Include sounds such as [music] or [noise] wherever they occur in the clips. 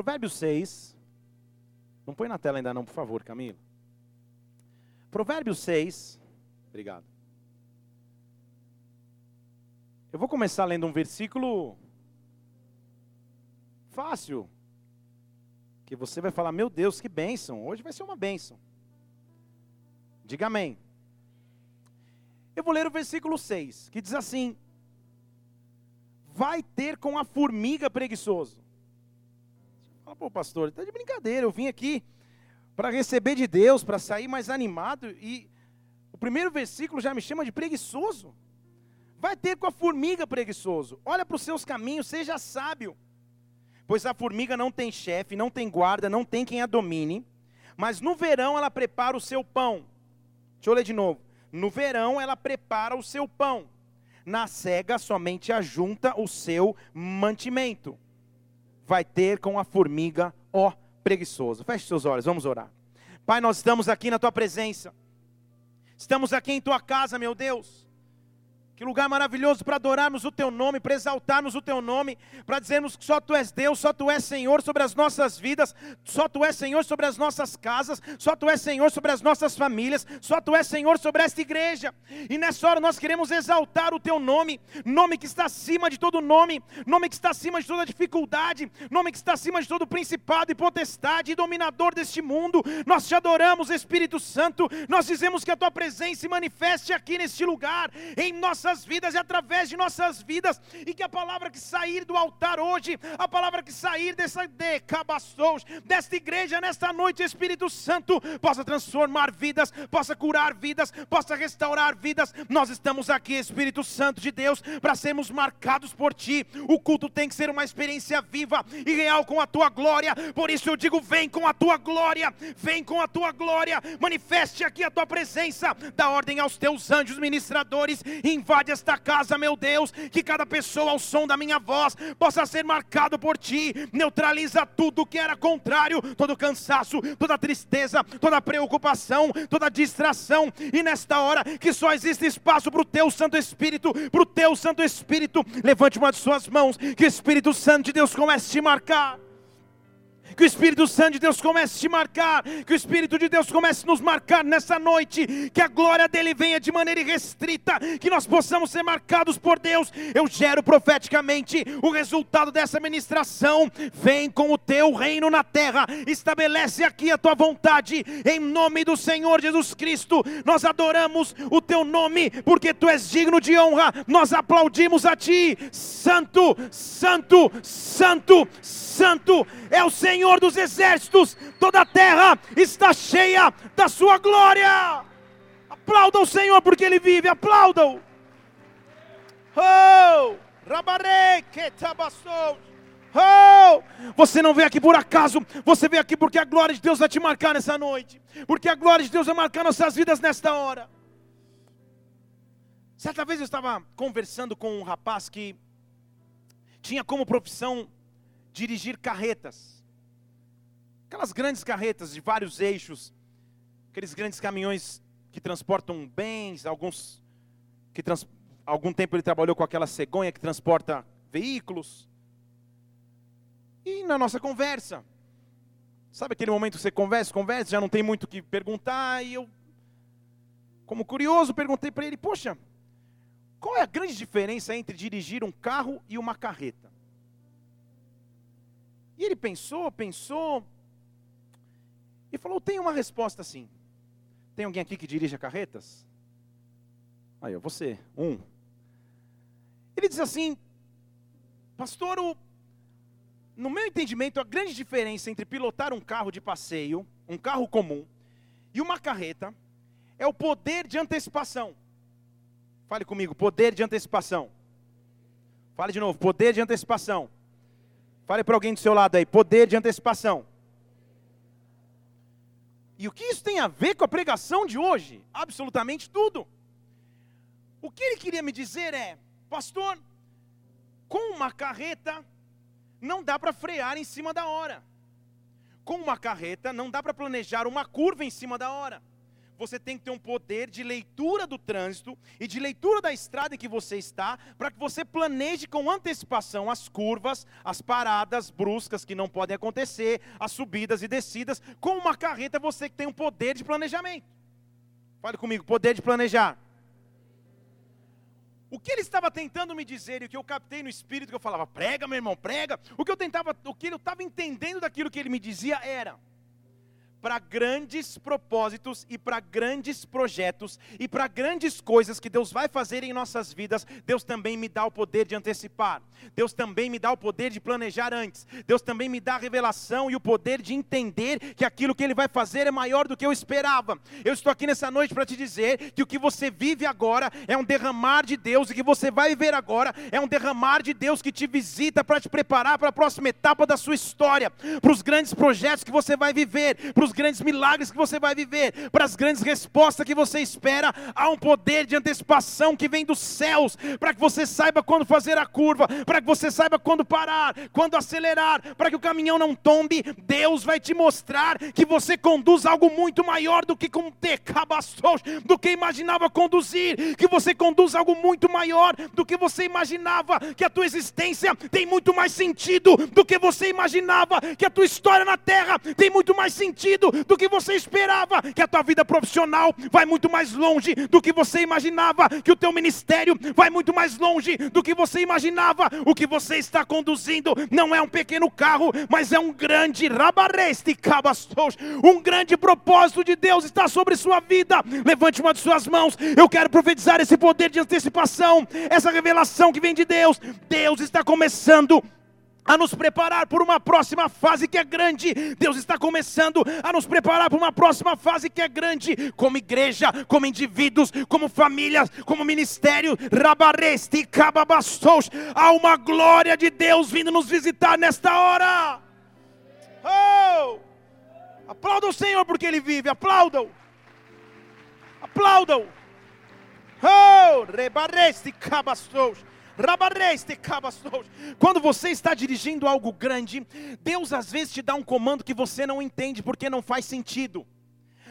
Provérbios 6. Não põe na tela ainda não, por favor, Camilo. Provérbios 6. Obrigado. Eu vou começar lendo um versículo fácil. Que você vai falar, meu Deus, que bênção. Hoje vai ser uma bênção. Diga amém. Eu vou ler o versículo 6, que diz assim: Vai ter com a formiga preguiçoso. Fala, pô, pastor, está de brincadeira. Eu vim aqui para receber de Deus, para sair mais animado, e o primeiro versículo já me chama de preguiçoso. Vai ter com a formiga preguiçoso. Olha para os seus caminhos, seja sábio. Pois a formiga não tem chefe, não tem guarda, não tem quem a domine. Mas no verão ela prepara o seu pão. Deixa eu ler de novo. No verão ela prepara o seu pão. Na cega somente ajunta o seu mantimento. Vai ter com a formiga, ó preguiçoso. Feche seus olhos, vamos orar. Pai, nós estamos aqui na tua presença. Estamos aqui em tua casa, meu Deus. Que lugar maravilhoso para adorarmos o teu nome, para exaltarmos o teu nome, para dizermos que só tu és Deus, só tu és Senhor sobre as nossas vidas, só tu és Senhor sobre as nossas casas, só tu és Senhor sobre as nossas famílias, só tu és Senhor sobre esta igreja. E nessa hora nós queremos exaltar o teu nome, nome que está acima de todo nome, nome que está acima de toda dificuldade, nome que está acima de todo principado e potestade e dominador deste mundo. Nós te adoramos, Espírito Santo. Nós dizemos que a tua presença se manifeste aqui neste lugar, em nossa nossas vidas e através de nossas vidas, e que a palavra que sair do altar hoje, a palavra que sair dessa de desta igreja nesta noite, Espírito Santo, possa transformar vidas, possa curar vidas, possa restaurar vidas. Nós estamos aqui, Espírito Santo de Deus, para sermos marcados por Ti. O culto tem que ser uma experiência viva e real com a Tua glória. Por isso eu digo: vem com a Tua glória, vem com a Tua glória, manifeste aqui a Tua presença, dá ordem aos Teus anjos ministradores, invade invade esta casa, meu Deus, que cada pessoa ao som da minha voz possa ser marcado por ti, neutraliza tudo que era contrário, todo cansaço, toda tristeza, toda preocupação, toda distração, e nesta hora que só existe espaço para o teu Santo Espírito, para o teu Santo Espírito, levante uma de suas mãos, que o Espírito Santo de Deus comece a te marcar. Que o Espírito Santo de Deus comece a te marcar, que o Espírito de Deus comece a nos marcar nessa noite, que a glória dele venha de maneira irrestrita, que nós possamos ser marcados por Deus. Eu gero profeticamente o resultado dessa ministração. Vem com o teu reino na terra, estabelece aqui a tua vontade, em nome do Senhor Jesus Cristo. Nós adoramos o teu nome, porque tu és digno de honra. Nós aplaudimos a ti, Santo, Santo, Santo, Santo é o Senhor Senhor dos exércitos, toda a terra está cheia da sua glória. Aplaudam o Senhor porque Ele vive, aplaudam. Oh, Oh, você não veio aqui por acaso, você veio aqui porque a glória de Deus vai te marcar nessa noite, porque a glória de Deus vai marcar nossas vidas nesta hora. Certa vez eu estava conversando com um rapaz que tinha como profissão dirigir carretas. Aquelas grandes carretas de vários eixos, aqueles grandes caminhões que transportam bens, alguns que trans, algum tempo ele trabalhou com aquela cegonha que transporta veículos. E na nossa conversa, sabe aquele momento que você conversa, conversa, já não tem muito o que perguntar, e eu, como curioso, perguntei para ele: Poxa, qual é a grande diferença entre dirigir um carro e uma carreta? E ele pensou, pensou, e falou: tem uma resposta assim. Tem alguém aqui que dirige carretas? Aí, você, um. Ele diz assim: Pastor, o, no meu entendimento, a grande diferença entre pilotar um carro de passeio, um carro comum, e uma carreta é o poder de antecipação. Fale comigo, poder de antecipação. Fale de novo, poder de antecipação. Fale para alguém do seu lado aí, poder de antecipação. E o que isso tem a ver com a pregação de hoje? Absolutamente tudo. O que ele queria me dizer é, pastor, com uma carreta não dá para frear em cima da hora. Com uma carreta não dá para planejar uma curva em cima da hora. Você tem que ter um poder de leitura do trânsito e de leitura da estrada em que você está, para que você planeje com antecipação as curvas, as paradas bruscas que não podem acontecer, as subidas e descidas. Com uma carreta, você tem um poder de planejamento. Fale comigo, poder de planejar. O que ele estava tentando me dizer e o que eu captei no espírito que eu falava, prega, meu irmão, prega. O que eu tentava, o que eu estava entendendo daquilo que ele me dizia era: para grandes propósitos e para grandes projetos e para grandes coisas que Deus vai fazer em nossas vidas, Deus também me dá o poder de antecipar. Deus também me dá o poder de planejar antes. Deus também me dá a revelação e o poder de entender que aquilo que ele vai fazer é maior do que eu esperava. Eu estou aqui nessa noite para te dizer que o que você vive agora é um derramar de Deus e que você vai viver agora é um derramar de Deus que te visita para te preparar para a próxima etapa da sua história, para os grandes projetos que você vai viver, para grandes milagres que você vai viver, para as grandes respostas que você espera, há um poder de antecipação que vem dos céus, para que você saiba quando fazer a curva, para que você saiba quando parar, quando acelerar, para que o caminhão não tombe. Deus vai te mostrar que você conduz algo muito maior do que com do que imaginava conduzir, que você conduz algo muito maior do que você imaginava, que a tua existência tem muito mais sentido do que você imaginava, que a tua história na terra tem muito mais sentido do que você esperava, que a tua vida profissional vai muito mais longe do que você imaginava, que o teu ministério vai muito mais longe do que você imaginava. O que você está conduzindo não é um pequeno carro, mas é um grande rabareste cabastos, um grande propósito de Deus está sobre sua vida. Levante uma de suas mãos. Eu quero profetizar esse poder de antecipação, essa revelação que vem de Deus. Deus está começando a nos preparar por uma próxima fase que é grande. Deus está começando a nos preparar por uma próxima fase que é grande, como igreja, como indivíduos, como famílias, como ministério. Rabareste cababastos. Há uma glória de Deus vindo nos visitar nesta hora. Oh! Aplaudam o Senhor porque Ele vive, aplaudam. Aplaudam. Oh! Rebareste cabastos. Quando você está dirigindo algo grande, Deus às vezes te dá um comando que você não entende porque não faz sentido.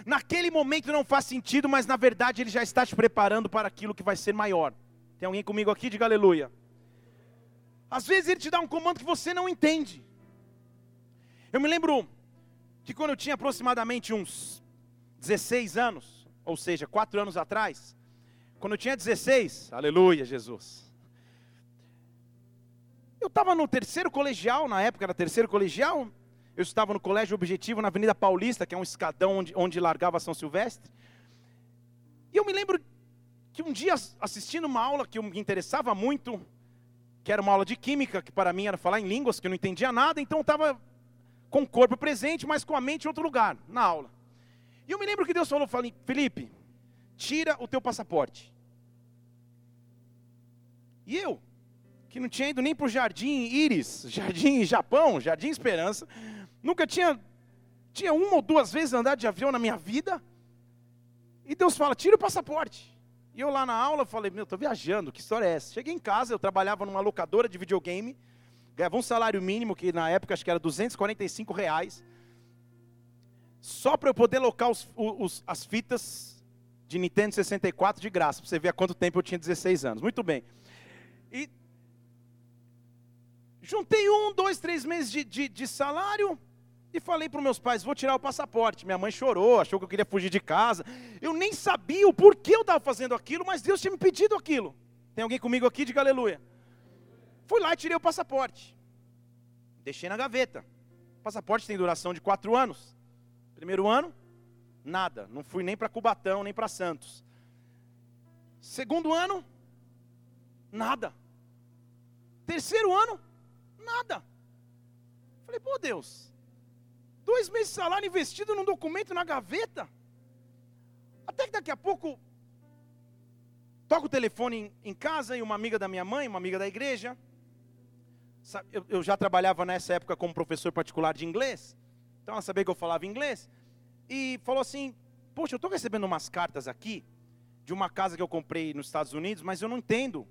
Naquele momento não faz sentido, mas na verdade Ele já está te preparando para aquilo que vai ser maior. Tem alguém comigo aqui? Diga aleluia. Às vezes Ele te dá um comando que você não entende. Eu me lembro que quando eu tinha aproximadamente uns 16 anos, ou seja, 4 anos atrás, quando eu tinha 16, aleluia, Jesus. Eu estava no terceiro colegial, na época era terceiro colegial. Eu estava no Colégio Objetivo, na Avenida Paulista, que é um escadão onde, onde largava São Silvestre. E eu me lembro que um dia, assistindo uma aula que me interessava muito, que era uma aula de química, que para mim era falar em línguas, que eu não entendia nada, então eu estava com o corpo presente, mas com a mente em outro lugar, na aula. E eu me lembro que Deus falou, Felipe, tira o teu passaporte. E eu, que não tinha ido nem para o Jardim Íris, Jardim Japão, Jardim Esperança, nunca tinha, tinha uma ou duas vezes andado de avião na minha vida, e Deus fala, tira o passaporte. E eu lá na aula falei, meu, estou viajando, que história é essa? Cheguei em casa, eu trabalhava numa locadora de videogame, ganhava um salário mínimo, que na época acho que era 245 reais, só para eu poder locar os, os, as fitas de Nintendo 64 de graça, para você ver há quanto tempo eu tinha 16 anos. Muito bem. E Juntei um, dois, três meses de, de, de salário e falei para meus pais: vou tirar o passaporte. Minha mãe chorou, achou que eu queria fugir de casa. Eu nem sabia o porquê eu estava fazendo aquilo, mas Deus tinha me pedido aquilo. Tem alguém comigo aqui? Diga aleluia. Fui lá e tirei o passaporte. Deixei na gaveta. O passaporte tem duração de quatro anos. Primeiro ano, nada. Não fui nem para Cubatão, nem para Santos. Segundo ano, nada. Terceiro ano, Nada. Falei, pô Deus, dois meses de salário investido num documento na gaveta. Até que daqui a pouco, toco o telefone em, casa e uma amiga da minha mãe, uma amiga da igreja, eu, eu, já trabalhava nessa época como professor particular de inglês, então ela sabia que eu falava inglês, e falou assim: Poxa, eu estou recebendo umas cartas aqui, de uma casa que eu comprei nos Estados Unidos, mas eu não entendo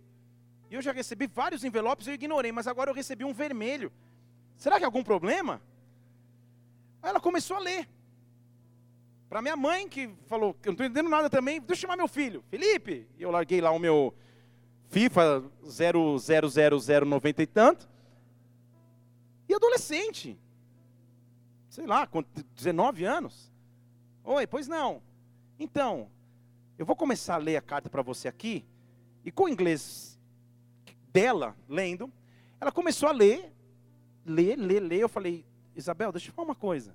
e eu já recebi vários envelopes eu ignorei, mas agora eu recebi um vermelho. Será que é algum problema? Aí ela começou a ler. Para minha mãe, que falou que eu não estou entendendo nada também, deixa eu chamar meu filho, Felipe. E eu larguei lá o meu FIFA 00090 e tanto. E adolescente. Sei lá, com 19 anos. Oi, pois não. Então, eu vou começar a ler a carta para você aqui. E com o inglês dela, lendo, ela começou a ler, ler, ler, ler. Eu falei, Isabel, deixa eu falar uma coisa.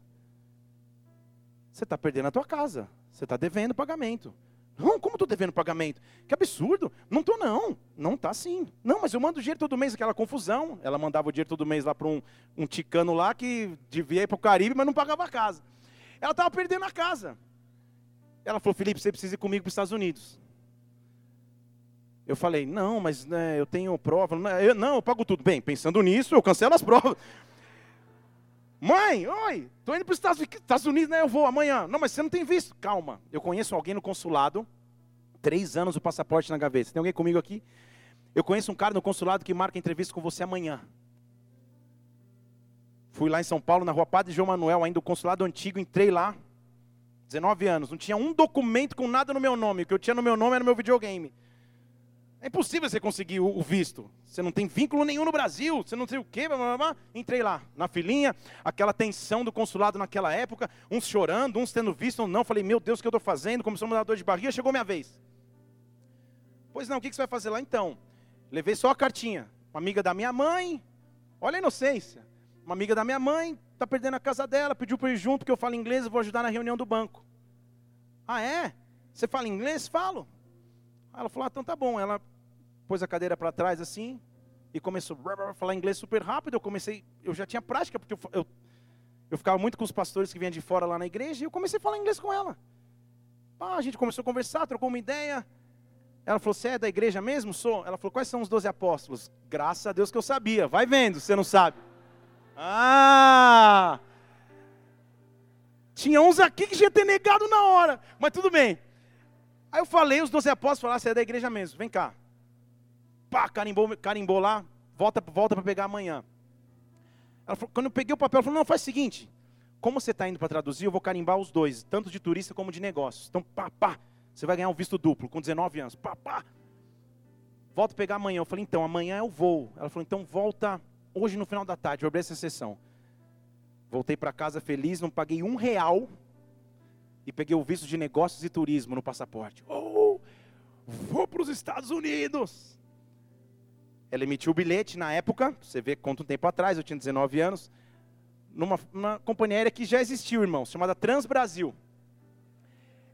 Você está perdendo a tua casa. Você está devendo pagamento. Não, como estou devendo pagamento? Que absurdo. Não estou, não. Não está sim. Não, mas eu mando dinheiro todo mês, aquela confusão. Ela mandava o dinheiro todo mês lá para um, um ticano lá que devia ir para o Caribe, mas não pagava a casa. Ela estava perdendo a casa. Ela falou, Felipe, você precisa ir comigo para os Estados Unidos. Eu falei, não, mas né, eu tenho prova. Não eu, não, eu pago tudo. Bem, pensando nisso, eu cancelo as provas. Mãe, oi, estou indo para os Estados Unidos, né? Eu vou amanhã. Não, mas você não tem visto. Calma, eu conheço alguém no consulado, três anos o passaporte na gaveta. Tem alguém comigo aqui? Eu conheço um cara no consulado que marca entrevista com você amanhã. Fui lá em São Paulo, na rua Padre João Manuel, ainda o consulado antigo, entrei lá. 19 anos, não tinha um documento com nada no meu nome. O que eu tinha no meu nome era meu videogame. É impossível você conseguir o, visto. Você não tem vínculo nenhum no Brasil, você não sei o quê. Blá, blá, blá. Entrei lá, na filinha, aquela tensão do consulado naquela época, uns chorando, uns tendo visto, ou não. Falei, meu Deus, o que eu estou fazendo? Começou a me dar dor de barriga, chegou minha vez. Pois não, o que você vai fazer lá então? Levei só a cartinha. Uma amiga da minha mãe, olha a inocência. Uma amiga da minha mãe, está perdendo a casa dela, pediu para ir junto, porque eu falo inglês, e vou ajudar na reunião do banco. Ah, é? Você fala inglês? Falo. Ela falou, ah, então tá bom. Ela pôs a cadeira para trás assim e começou a falar inglês super rápido. Eu comecei, eu já tinha prática, porque eu, eu, eu ficava muito com os pastores que vinham de fora lá na igreja e eu comecei a falar inglês com ela. Ah, a gente começou a conversar, trocou uma ideia. Ela falou: Você é da igreja mesmo? Sou. Ela falou: Quais são os doze apóstolos? Graças a Deus que eu sabia. Vai vendo, você não sabe. Ah! Tinha uns aqui que tinha ter negado na hora, mas tudo bem. Aí eu falei, os doze apóstolos falaram: Você é da igreja mesmo, vem cá pá, carimbou, carimbou lá, volta, volta para pegar amanhã. Falou, quando eu peguei o papel, ela falou, não, faz o seguinte, como você está indo para traduzir, eu vou carimbar os dois, tanto de turista como de negócios. Então, pá, pá, você vai ganhar um visto duplo, com 19 anos, pá, pá. Volta pegar amanhã. Eu falei, então, amanhã o voo. Ela falou, então volta hoje no final da tarde, eu abri essa sessão. Voltei para casa feliz, não paguei um real e peguei o visto de negócios e turismo no passaporte. Oh, vou para os Estados Unidos. Ela emitiu o bilhete na época, você vê quanto tempo atrás, eu tinha 19 anos, numa, companhia aérea que já existiu, irmão, chamada Transbrasil.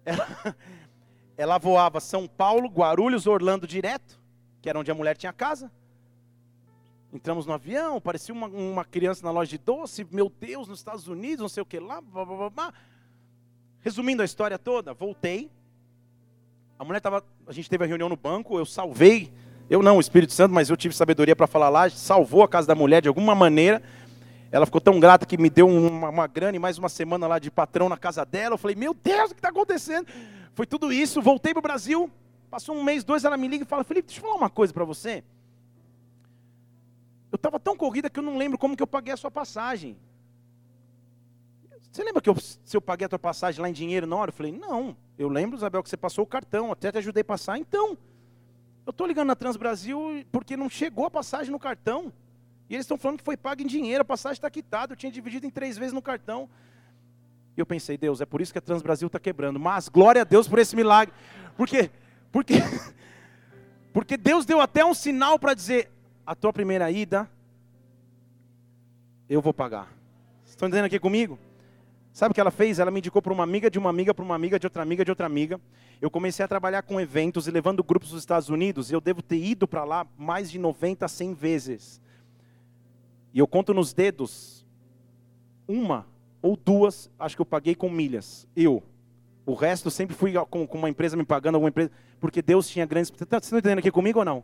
Ela, [laughs] ela voava São Paulo, Guarulhos, Orlando direto, que era onde a mulher tinha casa. Entramos no avião, parecia uma, uma criança na loja de doce, meu Deus, nos Estados Unidos, não sei o que lá. Blá, blá, blá. Resumindo a história toda, voltei. A mulher estava. A gente teve a reunião no banco, eu salvei eu não, o Espírito Santo, mas eu tive sabedoria para falar lá, salvou a casa da mulher de alguma maneira. Ela ficou tão grata que me deu uma, uma grana e mais uma semana lá de patrão na casa dela. Eu falei, meu Deus, o que está acontecendo? Foi tudo isso, voltei para o Brasil. Passou um mês, dois, ela me liga e fala, Felipe, deixa eu falar uma coisa para você. Eu estava tão corrida que eu não lembro como que eu paguei a sua passagem. Você lembra que eu, se eu paguei a tua passagem lá em dinheiro na hora? Eu falei, não. Eu lembro, Isabel, que você passou o cartão, até te ajudei a passar. Então, eu estou ligando na Transbrasil porque não chegou a passagem no cartão. E eles estão falando que foi pago em dinheiro, a passagem está quitada. Eu tinha dividido em três vezes no cartão. E eu pensei, Deus, é por isso que a Transbrasil está quebrando. Mas glória a Deus por esse milagre. Por quê? Porque, [laughs] porque Deus deu até um sinal para dizer: a tua primeira ida, eu vou pagar. Estão entendendo aqui comigo? Sabe o que ela fez? Ela me indicou para uma amiga, de uma amiga, para uma amiga, de outra amiga, de outra amiga. Eu comecei a trabalhar com eventos e levando grupos dos Estados Unidos. Eu devo ter ido para lá mais de 90 a 100 vezes. E eu conto nos dedos, uma ou duas, acho que eu paguei com milhas. Eu. O resto sempre fui com, uma empresa me pagando, alguma empresa. Porque Deus tinha grandes. Vocês estão entendendo aqui comigo ou não?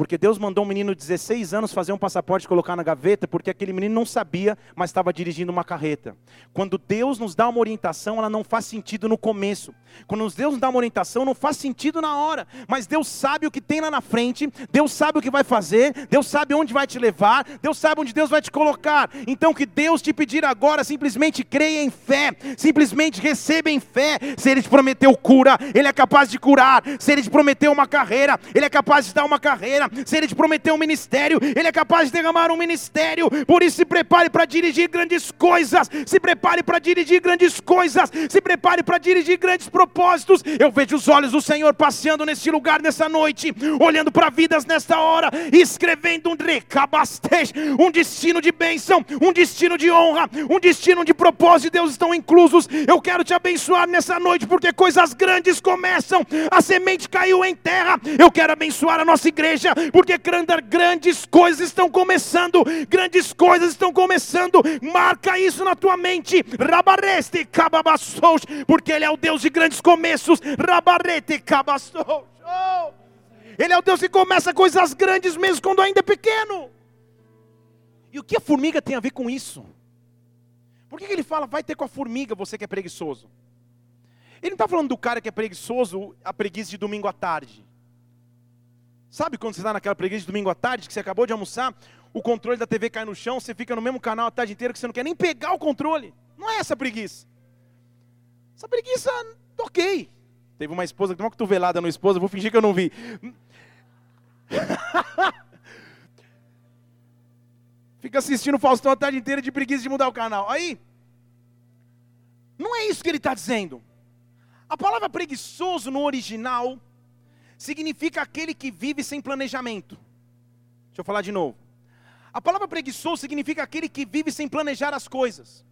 Porque Deus mandou um menino de 16 anos fazer um passaporte e colocar na gaveta, porque aquele menino não sabia, mas estava dirigindo uma carreta. Quando Deus nos dá uma orientação, ela não faz sentido no começo. Quando Deus nos dá uma orientação, não faz sentido na hora. Mas Deus sabe o que tem lá na frente, Deus sabe o que vai fazer, Deus sabe onde vai te levar, Deus sabe onde Deus vai te colocar. Então, que Deus te pedir agora, simplesmente creia em fé, simplesmente receba em fé. Se Ele te prometeu cura, Ele é capaz de curar. Se Ele te prometeu uma carreira, Ele é capaz de dar uma carreira se Ele te prometeu um ministério, Ele é capaz de derramar um ministério. Por isso, se prepare para dirigir grandes coisas. Se prepare para dirigir grandes coisas. Se prepare para dirigir grandes propósitos. Eu vejo os olhos do Senhor passeando nesse lugar nessa noite, olhando para vidas nesta hora, escrevendo um recabastej, um destino de bênção, um destino de honra, um destino de propósito. Deus estão inclusos. Eu quero te abençoar nessa noite, porque coisas grandes começam. A semente caiu em terra. Eu quero abençoar a nossa igreja porque grandes coisas estão começando, grandes coisas estão começando. Marca isso na tua mente. Rabareste cababassous, porque Ele é o Deus de grandes começos. Rabarete cabassous. Ele é o Deus que começa coisas grandes mesmo quando ainda é pequeno. E o que a formiga tem a ver com isso? Por que ele fala, vai ter com a formiga, você que é preguiçoso? Ele não está falando do cara que é preguiçoso, a preguiça de domingo à tarde. Sabe quando você está naquela preguiça de domingo à tarde, que você acabou de almoçar, o controle da TV cai no chão, você fica no mesmo canal a tarde inteira que você não quer nem pegar o controle? Não é essa preguiça. Essa preguiça, ok. Teve uma esposa que deu uma cotovelada no esposa, vou fingir que eu não vi. [laughs] Fica assistindo o Faustão a tarde inteira de preguiça de mudar o canal. Aí, não é isso que ele está dizendo. A palavra preguiçoso no original significa aquele que vive sem planejamento. Deixa eu falar de novo. A palavra preguiçoso significa aquele que vive sem planejar as coisas.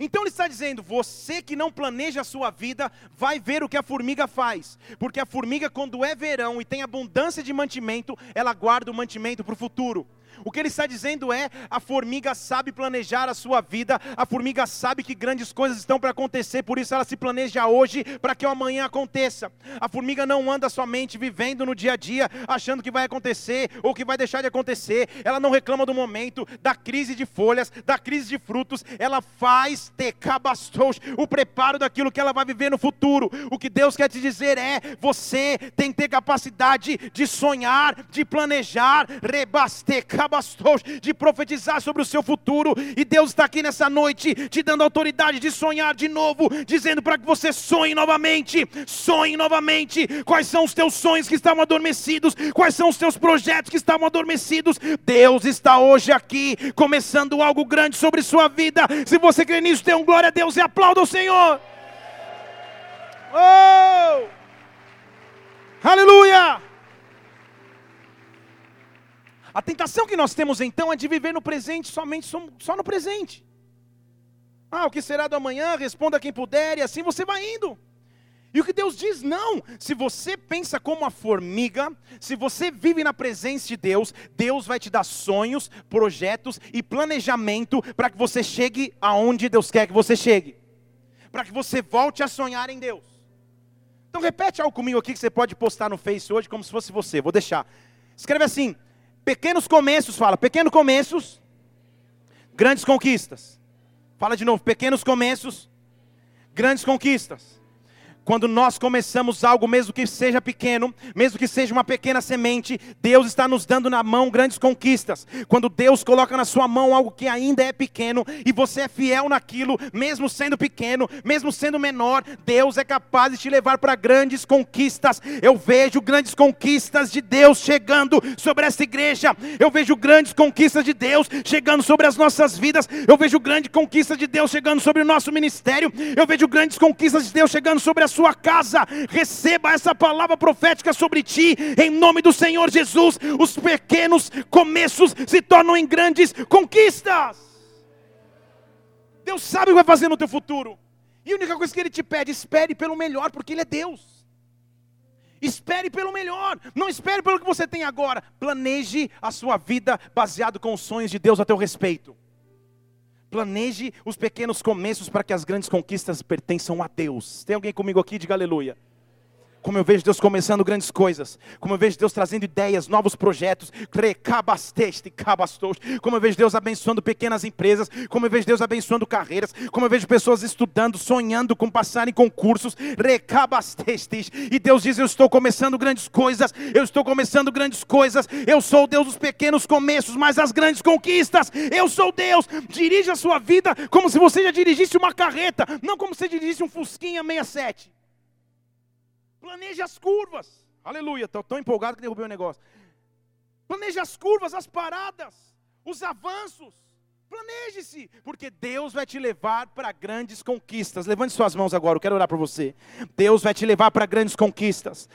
Então ele está dizendo: você que não planeja a sua vida, vai ver o que a formiga faz. Porque a formiga, quando é verão e tem abundância de mantimento, ela guarda o mantimento para o futuro. O que ele está dizendo é: a formiga sabe planejar a sua vida, a formiga sabe que grandes coisas estão para acontecer, por isso ela se planeja hoje para que o amanhã aconteça. A formiga não anda somente vivendo no dia a dia, achando que vai acontecer ou que vai deixar de acontecer, ela não reclama do momento, da crise de folhas, da crise de frutos, ela faz tecabastos, o preparo daquilo que ela vai viver no futuro. O que Deus quer te dizer é: você tem que ter capacidade de sonhar, de planejar, rebastecar de profetizar sobre o seu futuro. E Deus está aqui nessa noite te dando autoridade de sonhar de novo, dizendo para que você sonhe novamente, sonhe novamente. Quais são os teus sonhos que estavam adormecidos? Quais são os teus projetos que estavam adormecidos? Deus está hoje aqui começando algo grande sobre sua vida. Se você crê nisso, dê um glória a Deus e aplauda o Senhor. Oh! Aleluia! A tentação que nós temos então é de viver no presente somente só no presente. Ah, o que será do amanhã? Responda quem puder, e assim você vai indo. E o que Deus diz, não. Se você pensa como a formiga, se você vive na presença de Deus, Deus vai te dar sonhos, projetos e planejamento para que você chegue aonde Deus quer que você chegue. Para que você volte a sonhar em Deus. Então repete algo comigo aqui que você pode postar no Face hoje como se fosse você. Vou deixar. Escreve assim: Pequenos começos, fala, pequenos começos, grandes conquistas. Fala de novo, pequenos começos, grandes conquistas. Quando nós começamos algo, mesmo que seja pequeno, mesmo que seja uma pequena semente, Deus está nos dando na mão grandes conquistas. Quando Deus coloca na sua mão algo que ainda é pequeno e você é fiel naquilo, mesmo sendo pequeno, mesmo sendo menor, Deus é capaz de te levar para grandes conquistas. Eu vejo grandes conquistas de Deus chegando sobre essa igreja. Eu vejo grandes conquistas de Deus chegando sobre as nossas vidas. Eu vejo grandes conquistas de Deus chegando sobre o nosso ministério. Eu vejo grandes conquistas de Deus chegando sobre a sua casa, receba essa palavra profética sobre ti, em nome do Senhor Jesus. Os pequenos começos se tornam em grandes conquistas. Deus sabe o que vai fazer no teu futuro. E a única coisa que Ele te pede, espere pelo melhor, porque Ele é Deus. Espere pelo melhor, não espere pelo que você tem agora. Planeje a sua vida baseado com os sonhos de Deus a teu respeito. Planeje os pequenos começos para que as grandes conquistas pertençam a Deus. Tem alguém comigo aqui? Diga aleluia. Como eu vejo Deus começando grandes coisas. Como eu vejo Deus trazendo ideias, novos projetos. Como eu vejo Deus abençoando pequenas empresas. Como eu vejo Deus abençoando carreiras. Como eu vejo pessoas estudando, sonhando com passar em concursos. E Deus diz: Eu estou começando grandes coisas. Eu estou começando grandes coisas. Eu sou o Deus dos pequenos começos, mas as grandes conquistas. Eu sou Deus. Dirija a sua vida como se você já dirigisse uma carreta. Não como se dirigisse um Fusquinha 67. Planeje as curvas. Aleluia, estou tão empolgado que derrubei o negócio. Planeje as curvas, as paradas, os avanços. Planeje-se, porque Deus vai te levar para grandes conquistas. Levante suas mãos agora, eu quero orar para você. Deus vai te levar para grandes conquistas.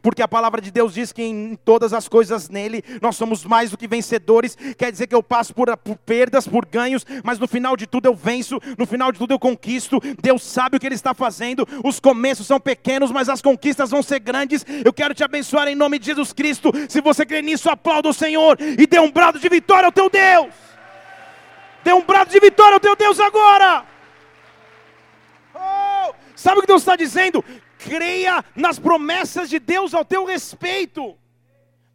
Porque a palavra de Deus diz que em todas as coisas nele nós somos mais do que vencedores. Quer dizer que eu passo por, por perdas, por ganhos, mas no final de tudo eu venço, no final de tudo eu conquisto. Deus sabe o que Ele está fazendo. Os começos são pequenos, mas as conquistas vão ser grandes. Eu quero te abençoar em nome de Jesus Cristo. Se você crê nisso, aplauda o Senhor e dê um brado de vitória ao teu Deus. Dê um brado de vitória ao teu Deus agora. Oh, sabe o que Deus está dizendo? Creia nas promessas de Deus ao teu respeito.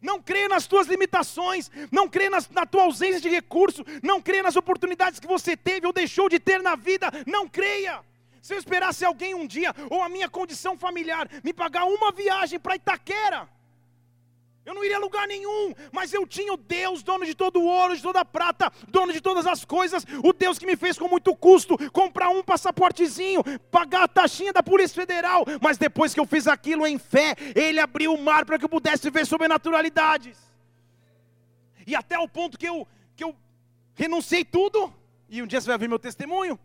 Não creia nas tuas limitações, não creia nas, na tua ausência de recurso, não creia nas oportunidades que você teve ou deixou de ter na vida, não creia. Se eu esperasse alguém um dia, ou a minha condição familiar, me pagar uma viagem para Itaquera, eu não iria a lugar nenhum, mas eu tinha o Deus, dono de todo o ouro, de toda a prata, dono de todas as coisas, o Deus que me fez com muito custo comprar um passaportezinho, pagar a taxinha da Polícia Federal, mas depois que eu fiz aquilo em fé, Ele abriu o mar para que eu pudesse ver sobrenaturalidades. E até o ponto que eu, que eu renunciei tudo, e um dia você vai ver meu testemunho,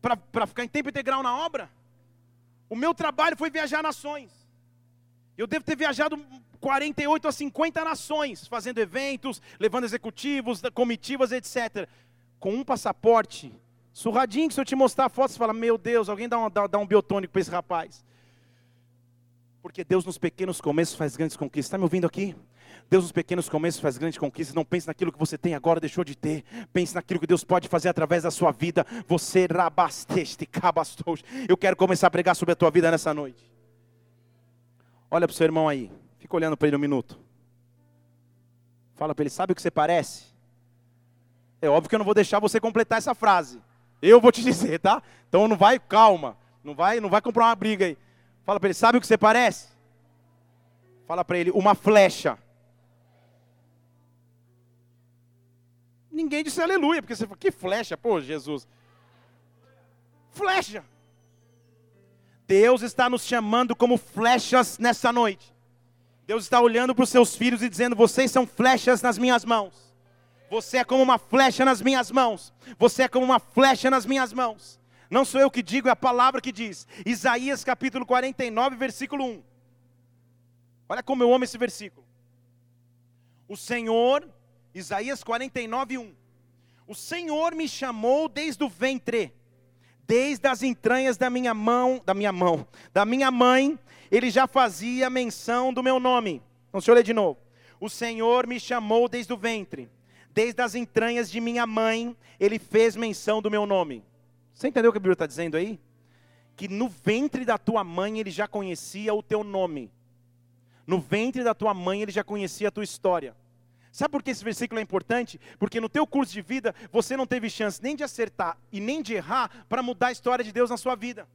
para ficar em tempo integral na obra. O meu trabalho foi viajar nações. Eu devo ter viajado 48 a 50 nações, fazendo eventos, levando executivos, comitivas, etc. Com um passaporte, surradinho, que se eu te mostrar a foto, você fala, meu Deus, alguém dá, um, dá, dá um biotônico para esse rapaz. Porque Deus nos pequenos começos faz grandes conquistas. Está me ouvindo aqui? Deus nos pequenos começos faz grandes conquistas. Não pense naquilo que você tem agora, deixou de ter. Pense naquilo que Deus pode fazer através da sua vida. Você rabasteste, cabastou. Eu quero começar a pregar sobre a tua vida nessa noite. Olha para o seu irmão aí. Fica olhando para ele um minuto. Fala para ele, sabe o que você parece? É óbvio que eu não vou deixar você completar essa frase. Eu vou te [laughs] dizer, tá? Então não vai, calma. Não vai, não vai comprar uma briga aí. Fala para ele, sabe o que você parece? Fala para ele, uma flecha. Ninguém disse aleluia, porque você fala, que flecha, pô, Jesus. Flecha. Deus está nos chamando como flechas nessa noite. Deus está olhando para os seus filhos e dizendo: Vocês são flechas nas minhas mãos. Você é como uma flecha nas minhas mãos. Você é como uma flecha nas minhas mãos. Não sou eu que digo, é a palavra que diz. Isaías capítulo 49, versículo 1. Olha como eu amo esse versículo. O Senhor, Isaías 49, 1. O Senhor me chamou desde o ventre, desde as entranhas da minha mão, da minha mão, da minha mãe, ele já fazia menção do meu nome. Então, deixa eu ler de novo. O Senhor me chamou desde o ventre, desde as entranhas de minha mãe, ele fez menção do meu nome. Você entendeu o que a Bíblia está dizendo aí? Que no ventre da tua mãe ele já conhecia o teu nome. No ventre da tua mãe ele já conhecia a tua história. Sabe por que esse versículo é importante? Porque no teu curso de vida você não teve chance nem de acertar e nem de errar para mudar a história de Deus na sua vida.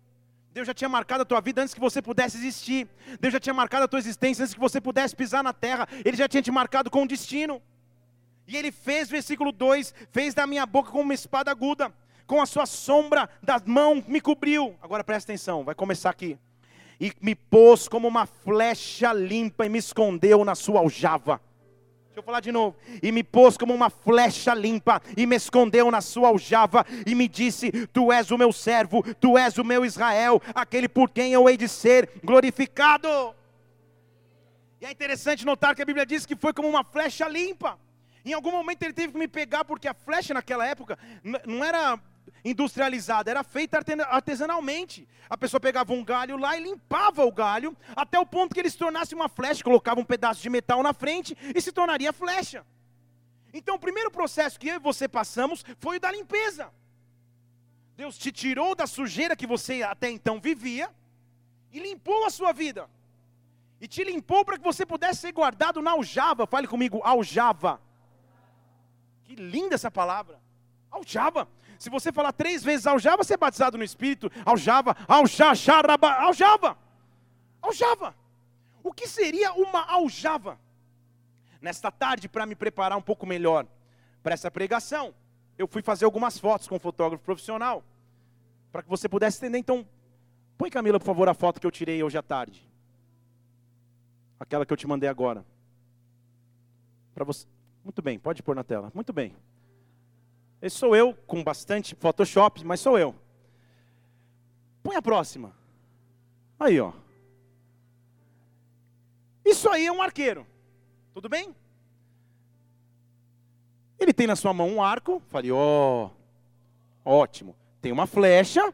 Deus já tinha marcado a tua vida antes que você pudesse existir. Deus já tinha marcado a tua existência antes que você pudesse pisar na terra. Ele já tinha te marcado com um destino. E ele fez, versículo 2: fez da minha boca como uma espada aguda, com a sua sombra da mão me cobriu. Agora presta atenção, vai começar aqui. E me pôs como uma flecha limpa e me escondeu na sua aljava. Deixa eu falar de novo. E me pôs como uma flecha limpa, e me escondeu na sua aljava, e me disse: Tu és o meu servo, tu és o meu Israel, aquele por quem eu hei de ser glorificado. E é interessante notar que a Bíblia diz que foi como uma flecha limpa. Em algum momento ele teve que me pegar, porque a flecha naquela época não era industrializada, era feita artesanalmente. A pessoa pegava um galho lá e limpava o galho, até o ponto que ele se tornasse uma flecha, colocava um pedaço de metal na frente e se tornaria flecha. Então, o primeiro processo que eu e você passamos foi o da limpeza. Deus te tirou da sujeira que você até então vivia, e limpou a sua vida. E te limpou para que você pudesse ser guardado na aljava. Fale comigo, aljava. Que linda essa palavra. Aljava. Se você falar três vezes aljava, você é batizado no Espírito. Aljava, aljacharaba, aljava. Aljava. O que seria uma aljava? Nesta tarde, para me preparar um pouco melhor para essa pregação, eu fui fazer algumas fotos com um fotógrafo profissional. Para que você pudesse entender. Então, põe Camila, por favor, a foto que eu tirei hoje à tarde. Aquela que eu te mandei agora. Para você. Muito bem, pode pôr na tela. Muito bem. Esse sou eu, com bastante Photoshop, mas sou eu. Põe a próxima. Aí, ó. Isso aí é um arqueiro. Tudo bem? Ele tem na sua mão um arco. Falei, ó. Oh, ótimo. Tem uma flecha.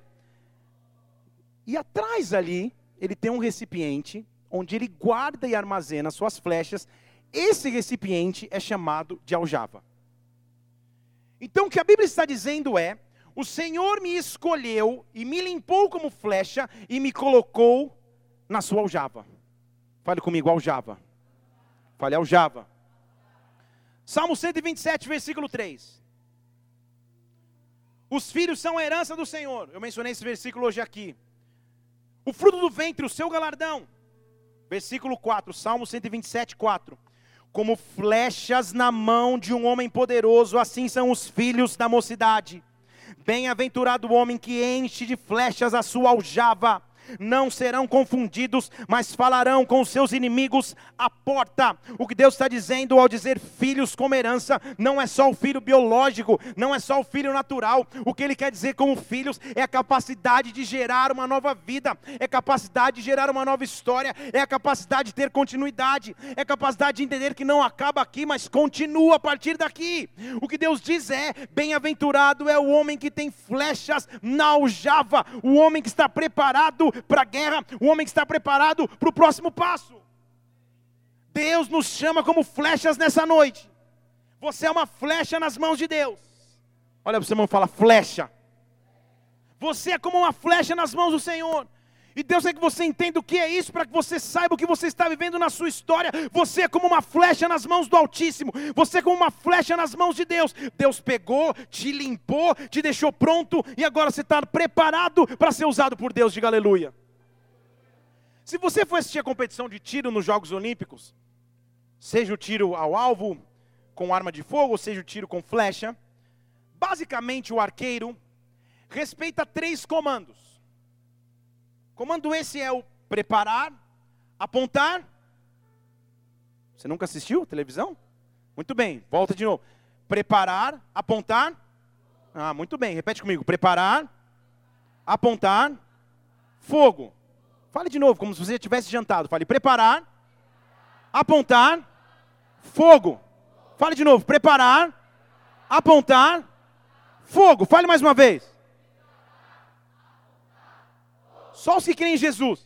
E atrás ali, ele tem um recipiente onde ele guarda e armazena suas flechas. Esse recipiente é chamado de aljava. Então o que a Bíblia está dizendo é: o Senhor me escolheu e me limpou como flecha e me colocou na sua aljava. Fale comigo, aljava. Fale aljava. Salmo 127, versículo 3. Os filhos são a herança do Senhor. Eu mencionei esse versículo hoje aqui. O fruto do ventre, o seu galardão. Versículo 4, Salmo 127, 4. Como flechas na mão de um homem poderoso, assim são os filhos da mocidade. Bem-aventurado o homem que enche de flechas a sua aljava não serão confundidos, mas falarão com os seus inimigos à porta. O que Deus está dizendo ao dizer filhos como herança, não é só o filho biológico, não é só o filho natural. O que ele quer dizer como filhos é a capacidade de gerar uma nova vida, é a capacidade de gerar uma nova história, é a capacidade de ter continuidade, é a capacidade de entender que não acaba aqui, mas continua a partir daqui. O que Deus diz é: bem-aventurado é o homem que tem flechas na aljava, o homem que está preparado para a guerra, o homem que está preparado para o próximo passo. Deus nos chama como flechas nessa noite. Você é uma flecha nas mãos de Deus. Olha para o seu irmão e fala: flecha. Você é como uma flecha nas mãos do Senhor. E Deus quer que você entenda o que é isso, para que você saiba o que você está vivendo na sua história. Você é como uma flecha nas mãos do Altíssimo. Você é como uma flecha nas mãos de Deus. Deus pegou, te limpou, te deixou pronto e agora você está preparado para ser usado por Deus. Diga aleluia. Se você for assistir a competição de tiro nos Jogos Olímpicos, seja o tiro ao alvo com arma de fogo, ou seja o tiro com flecha, basicamente o arqueiro respeita três comandos. Comando esse é o preparar, apontar. Você nunca assistiu televisão? Muito bem, volta de novo. Preparar, apontar. Ah, muito bem, repete comigo. Preparar, apontar, fogo. Fale de novo, como se você tivesse jantado. Fale preparar, apontar, fogo. Fale de novo. Preparar, apontar, fogo. Fale mais uma vez. Só os que creem em Jesus.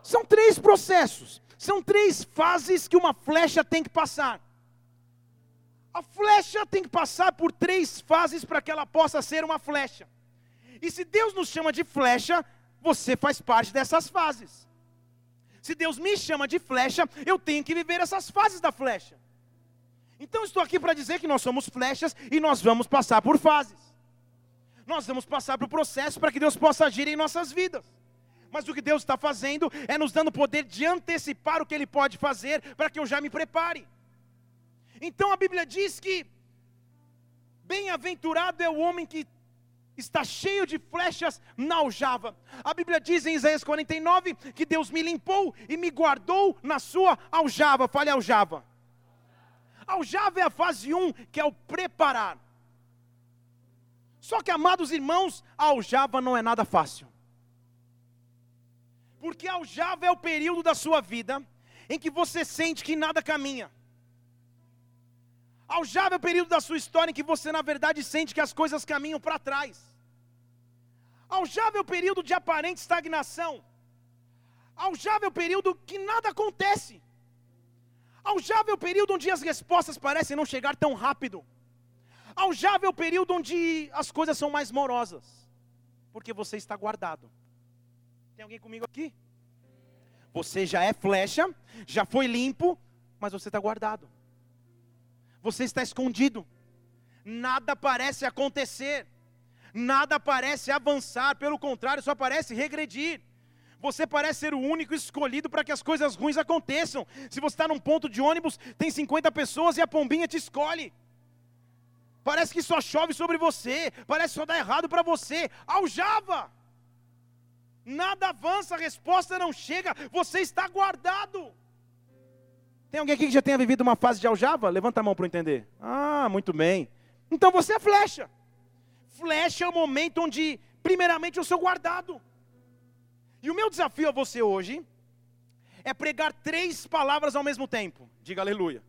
São três processos, são três fases que uma flecha tem que passar. A flecha tem que passar por três fases para que ela possa ser uma flecha. E se Deus nos chama de flecha, você faz parte dessas fases. Se Deus me chama de flecha, eu tenho que viver essas fases da flecha. Então estou aqui para dizer que nós somos flechas e nós vamos passar por fases nós vamos passar para o processo para que Deus possa agir em nossas vidas. Mas o que Deus está fazendo é nos dando poder de antecipar o que Ele pode fazer para que eu já me prepare. Então a Bíblia diz que bem-aventurado é o homem que está cheio de flechas na aljava. A Bíblia diz em Isaías 49 que Deus me limpou e me guardou na sua aljava. Fale aljava. Aljava é a fase 1, que é o preparar. Só que, amados irmãos, a aljava não é nada fácil. Porque a aljava é o período da sua vida em que você sente que nada caminha. Aljava é o período da sua história em que você, na verdade, sente que as coisas caminham para trás. Aljava é o período de aparente estagnação. Aljava é o período que nada acontece. Aljava é o período onde as respostas parecem não chegar tão rápido. Aljava é o período onde as coisas são mais morosas. Porque você está guardado. Tem alguém comigo aqui? Você já é flecha, já foi limpo, mas você está guardado. Você está escondido. Nada parece acontecer. Nada parece avançar, pelo contrário, só parece regredir. Você parece ser o único escolhido para que as coisas ruins aconteçam. Se você está num ponto de ônibus, tem 50 pessoas e a pombinha te escolhe. Parece que só chove sobre você, parece que só dá errado para você. Aljava! Nada avança, a resposta não chega, você está guardado. Tem alguém aqui que já tenha vivido uma fase de aljava? Levanta a mão para entender. Ah, muito bem. Então você é flecha. Flecha é o momento onde, primeiramente, eu sou guardado. E o meu desafio a você hoje é pregar três palavras ao mesmo tempo. Diga aleluia.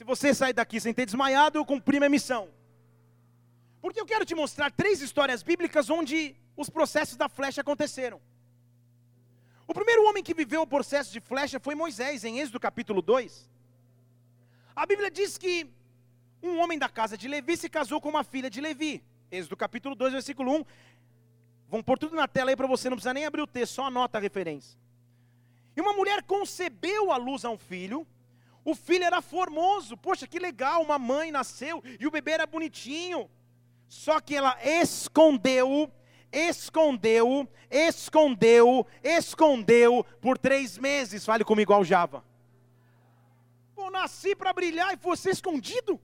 Se você sair daqui sem ter desmaiado, eu cumpri minha missão. Porque eu quero te mostrar três histórias bíblicas onde os processos da flecha aconteceram. O primeiro homem que viveu o processo de flecha foi Moisés, em Êxodo capítulo 2. A Bíblia diz que um homem da casa de Levi se casou com uma filha de Levi. Êxodo capítulo 2, versículo 1. Vão pôr tudo na tela aí para você, não precisa nem abrir o texto, só anota a referência. E uma mulher concebeu a luz a um filho, o filho era formoso, poxa, que legal, uma mãe nasceu e o bebê era bonitinho. Só que ela escondeu, escondeu, escondeu, escondeu por três meses. Fale comigo ao Java. Pô, nasci para brilhar e você escondido.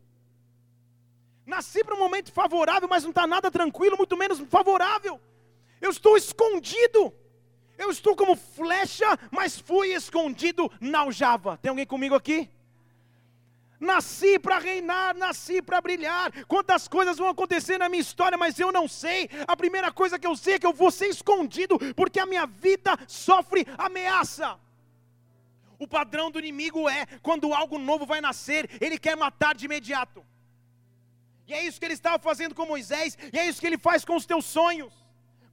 Nasci para um momento favorável, mas não está nada tranquilo, muito menos favorável. Eu estou escondido. Eu estou como flecha, mas fui escondido na aljava. Tem alguém comigo aqui? Nasci para reinar, nasci para brilhar. Quantas coisas vão acontecer na minha história, mas eu não sei. A primeira coisa que eu sei é que eu vou ser escondido, porque a minha vida sofre ameaça. O padrão do inimigo é quando algo novo vai nascer, ele quer matar de imediato. E é isso que ele estava fazendo com Moisés, e é isso que ele faz com os teus sonhos.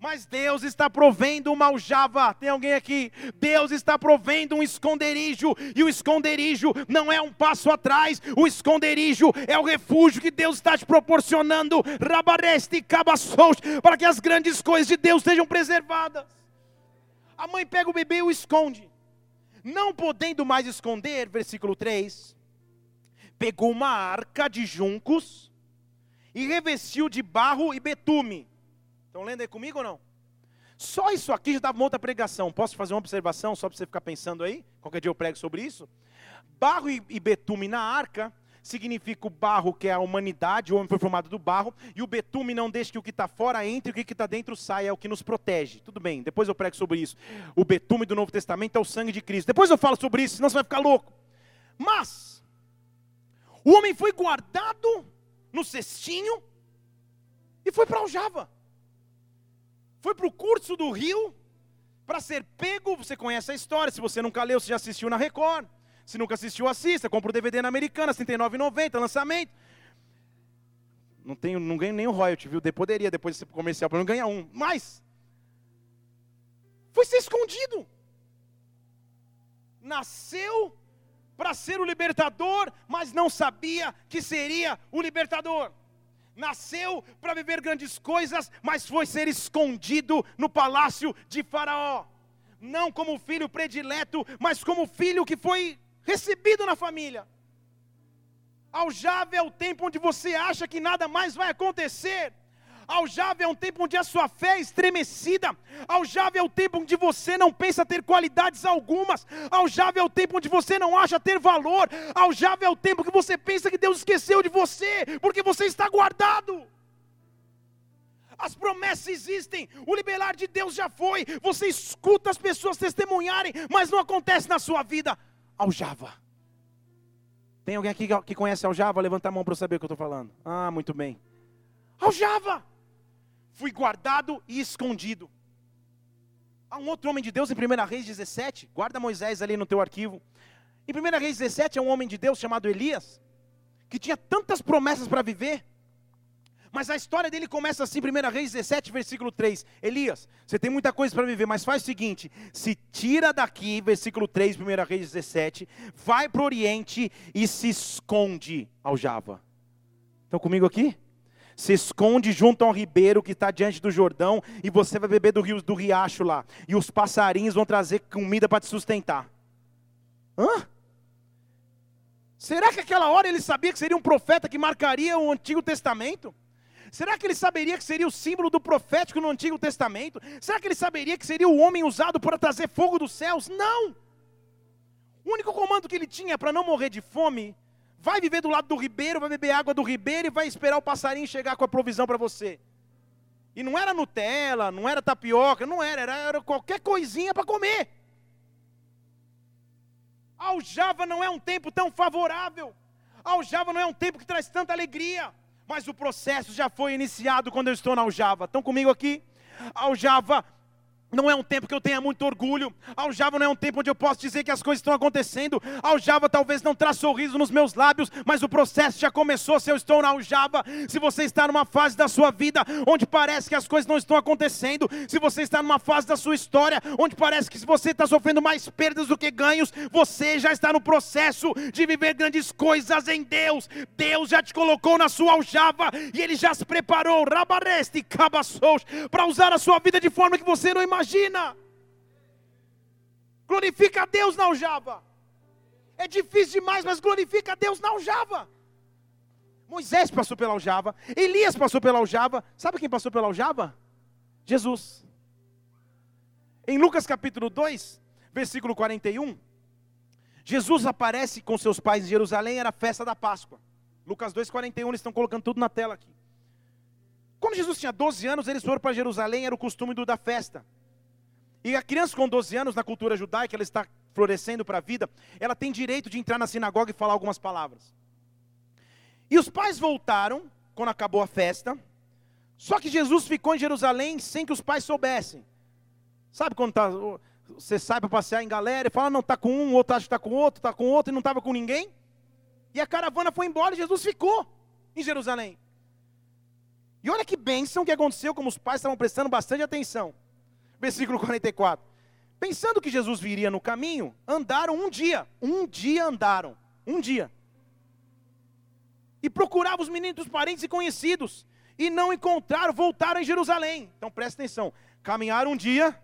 Mas Deus está provendo uma aljava. Tem alguém aqui? Deus está provendo um esconderijo. E o esconderijo não é um passo atrás. O esconderijo é o refúgio que Deus está te proporcionando. Rabareste cabaçous. Para que as grandes coisas de Deus sejam preservadas. A mãe pega o bebê e o esconde. Não podendo mais esconder, versículo 3. Pegou uma arca de juncos e revestiu de barro e betume Estão lendo aí comigo ou não? Só isso aqui já dá uma outra pregação. Posso fazer uma observação só para você ficar pensando aí? Qualquer dia eu prego sobre isso. Barro e, betume na arca significa o barro, que é a humanidade, o homem foi formado do barro, e o betume não deixa que o que está fora entre e o que está dentro saia, é o que nos protege. Tudo bem, depois eu prego sobre isso. O betume do Novo Testamento é o sangue de Cristo. Depois eu falo sobre isso, senão você vai ficar louco. Mas, o homem foi guardado no cestinho e foi para Aljava foi para o curso do rio para ser pego. Você conhece a história. Se você nunca leu, você já assistiu na Record. Se nunca assistiu, assista. Compra o DVD na Americana, R$ 39,90, lançamento. Não, tenho, não ganho o royalty, viu? De poderia, depois desse comercial, para não ganhar um. Mas, foi ser escondido. Nasceu para ser o libertador, mas não sabia que seria o libertador nasceu para viver grandes coisas, mas foi ser escondido no palácio de Faraó. Não como filho predileto, mas como filho que foi recebido na família. Aljava é o tempo onde você acha que nada mais vai acontecer. Aljava é um tempo onde a sua fé é estremecida. Aljava é o tempo onde você não pensa ter qualidades algumas. Aljava é o tempo onde você não acha ter valor. Aljava é o tempo que você pensa que Deus esqueceu de você, porque você está guardado. As promessas existem, o liberar de Deus já foi. Você escuta as pessoas testemunharem, mas não acontece na sua vida. Aljava. Tem alguém aqui que conhece Aljava? Levanta a mão para eu saber o que eu estou falando. Ah, muito bem. Aljava fui guardado e escondido. Há um outro homem de Deus em 1 Reis 17, guarda Moisés ali no teu arquivo. Em 1 Reis 17 é um homem de Deus chamado Elias, que tinha tantas promessas para viver, mas a história dele começa assim, 1 Reis 17, versículo 3. Elias, você tem muita coisa para viver, mas faz o seguinte: se tira daqui, versículo 3, 1 Reis 17, vai para o Oriente e se esconde ao Java. Estão comigo aqui? Se esconde junto ao ribeiro que está diante do Jordão e você vai beber do rio do riacho lá. E os passarinhos vão trazer comida para te sustentar. Hã? Será que aquela hora ele sabia que seria um profeta que marcaria o Antigo Testamento? Será que ele saberia que seria o símbolo do profético no Antigo Testamento? Será que ele saberia que seria o homem usado para trazer fogo dos céus? Não! O único comando que ele tinha para não morrer de fome vai viver do lado do ribeiro, vai beber água do ribeiro e vai esperar o passarinho chegar com a provisão para você. E não era Nutella, não era tapioca, não era, era, era qualquer coisinha para comer. Aljava não é um tempo tão favorável. Aljava não é um tempo que traz tanta alegria. Mas o processo já foi iniciado quando eu estou na Aljava. Estão comigo aqui? Aljava não é um tempo que eu tenha muito orgulho. Aljava não é um tempo onde eu posso dizer que as coisas estão acontecendo. Aljava talvez não traz sorriso nos meus lábios, mas o processo já começou. Se eu estou na aljava, se você está numa fase da sua vida onde parece que as coisas não estão acontecendo, se você está numa fase da sua história onde parece que você está sofrendo mais perdas do que ganhos, você já está no processo de viver grandes coisas em Deus. Deus já te colocou na sua aljava e Ele já se preparou, rabareste, para usar a sua vida de forma que você não imagina imagina. Glorifica a Deus na aljava. É difícil demais, mas glorifica a Deus na aljava. Moisés passou pela aljava, Elias passou pela aljava. Sabe quem passou pela aljava? Jesus. Em Lucas capítulo 2, versículo 41, Jesus aparece com seus pais em Jerusalém, era a festa da Páscoa. Lucas 2,41, eles estão colocando tudo na tela aqui. Quando Jesus tinha 12 anos, eles foram para Jerusalém, era o costume do da festa. E a criança com 12 anos, na cultura judaica, ela está florescendo para a vida, ela tem direito de entrar na sinagoga e falar algumas palavras. E os pais voltaram, quando acabou a festa, só que Jesus ficou em Jerusalém sem que os pais soubessem. Sabe quando tá, você sai para passear em galera e fala, não, está com um, outro acha que está com outro, está com outro, e não estava com ninguém? E a caravana foi embora e Jesus ficou em Jerusalém. E olha que bênção que aconteceu, como os pais estavam prestando bastante atenção. Versículo 44. Pensando que Jesus viria no caminho, andaram um dia. Um dia andaram. Um dia. E procuravam os meninos dos parentes e conhecidos. E não encontraram, voltaram em Jerusalém. Então presta atenção. Caminharam um dia.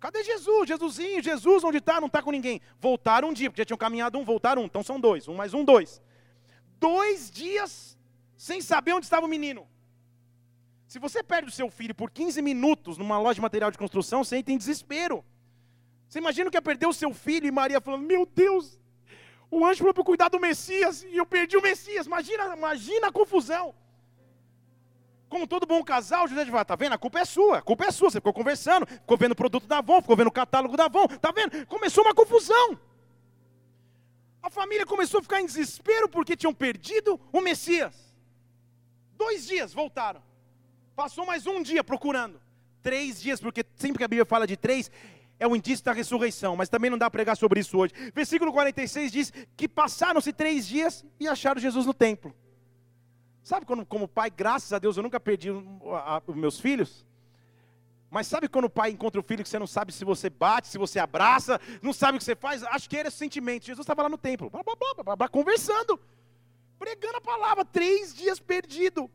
Cadê Jesus? Jesusinho, Jesus, onde está? Não está com ninguém. Voltaram um dia, porque já tinham caminhado um, voltaram um. Então são dois. Um mais um, dois. Dois dias sem saber onde estava o menino. Se você perde o seu filho por 15 minutos numa loja de material de construção, você entra em desespero. Você imagina que é perder o seu filho e Maria falando: Meu Deus, o anjo falou para cuidar do Messias e eu perdi o Messias. Imagina, imagina a confusão. Como todo bom casal, José de falar: Tá vendo? A culpa é sua, a culpa é sua. Você ficou conversando, ficou vendo o produto da Avon, ficou vendo o catálogo da Avon. Tá vendo? Começou uma confusão. A família começou a ficar em desespero porque tinham perdido o Messias. Dois dias voltaram. Passou mais um dia procurando. Três dias, porque sempre que a Bíblia fala de três, é o indício da ressurreição, mas também não dá para pregar sobre isso hoje. Versículo 46 diz que passaram-se três dias e acharam Jesus no templo. Sabe quando, como pai, graças a Deus, eu nunca perdi os meus filhos? Mas sabe quando o pai encontra o filho que você não sabe se você bate, se você abraça, não sabe o que você faz? Acho que era esse sentimento. Jesus estava lá no templo, blá, blá, blá, blá, conversando, pregando a palavra, três dias perdido.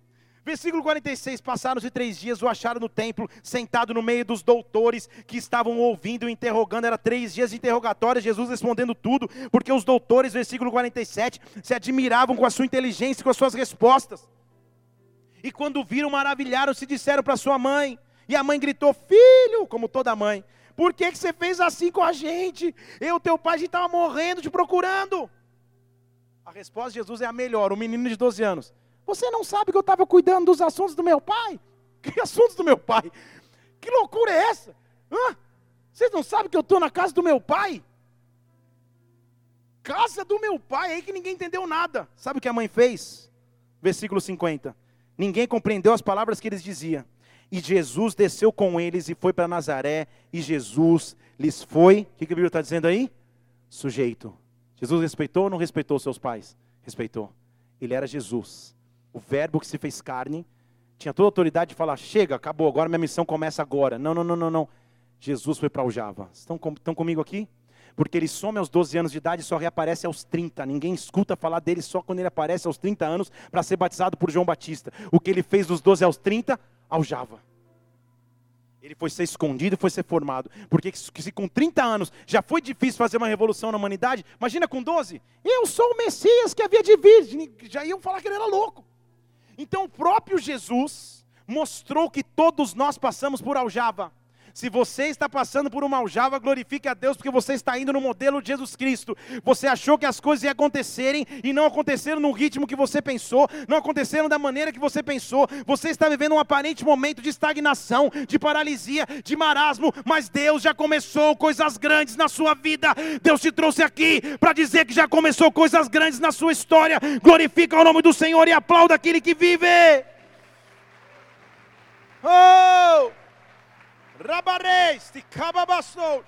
Versículo 46: Passaram-se três dias, o acharam no templo, sentado no meio dos doutores que estavam ouvindo e interrogando. Era três dias de interrogatório, Jesus respondendo tudo, porque os doutores, versículo 47, se admiravam com a sua inteligência e com as suas respostas. E quando viram, maravilharam-se, disseram para sua mãe. E a mãe gritou: Filho, como toda mãe, por que, que você fez assim com a gente? Eu, teu pai, a gente estava morrendo te procurando. A resposta de Jesus é a melhor. O menino de 12 anos você não sabe que eu estava cuidando dos assuntos do meu pai? [laughs] Que assuntos do meu pai? Que loucura é essa? Hã? Vocês não sabem que eu estou na casa do meu pai? Casa do meu pai, aí que ninguém entendeu nada. Sabe o que a mãe fez? Versículo 50. Ninguém compreendeu as palavras que eles diziam. E Jesus desceu com eles e foi para Nazaré, e Jesus lhes foi. O que, que a Bíblia está dizendo aí? Sujeito. Jesus respeitou ou não respeitou seus pais? Respeitou. Ele era Jesus o verbo que se fez carne, tinha toda a autoridade de falar: chega, acabou, agora minha missão começa agora. Não, não, não, não, não. Jesus foi para o Java. Estão, com, estão comigo aqui? Porque ele some aos 12 anos de idade e só reaparece aos 30. Ninguém escuta falar dele só quando ele aparece aos 30 anos para ser batizado por João Batista. O que ele fez dos 12 aos 30, aljava. Ele foi ser escondido, foi ser formado. Porque se com 30 anos já foi difícil fazer uma revolução na humanidade, imagina com 12. Eu sou o Messias que havia de vir. Já iam falar que ele era louco. Então o próprio Jesus mostrou que todos nós passamos por aljava. Se você está passando por uma aljava, glorifique a Deus, porque você está indo no modelo de Jesus Cristo. Você achou que as coisas iam acontecerem e não aconteceram no ritmo que você pensou, não aconteceram da maneira que você pensou. Você está vivendo um aparente momento de estagnação, de paralisia, de marasmo, mas Deus já começou coisas grandes na sua vida. Deus te trouxe aqui para dizer que já começou coisas grandes na sua história. Glorifica o nome do Senhor e aplauda aquele que vive. Oh! Rabareis, ticababastou.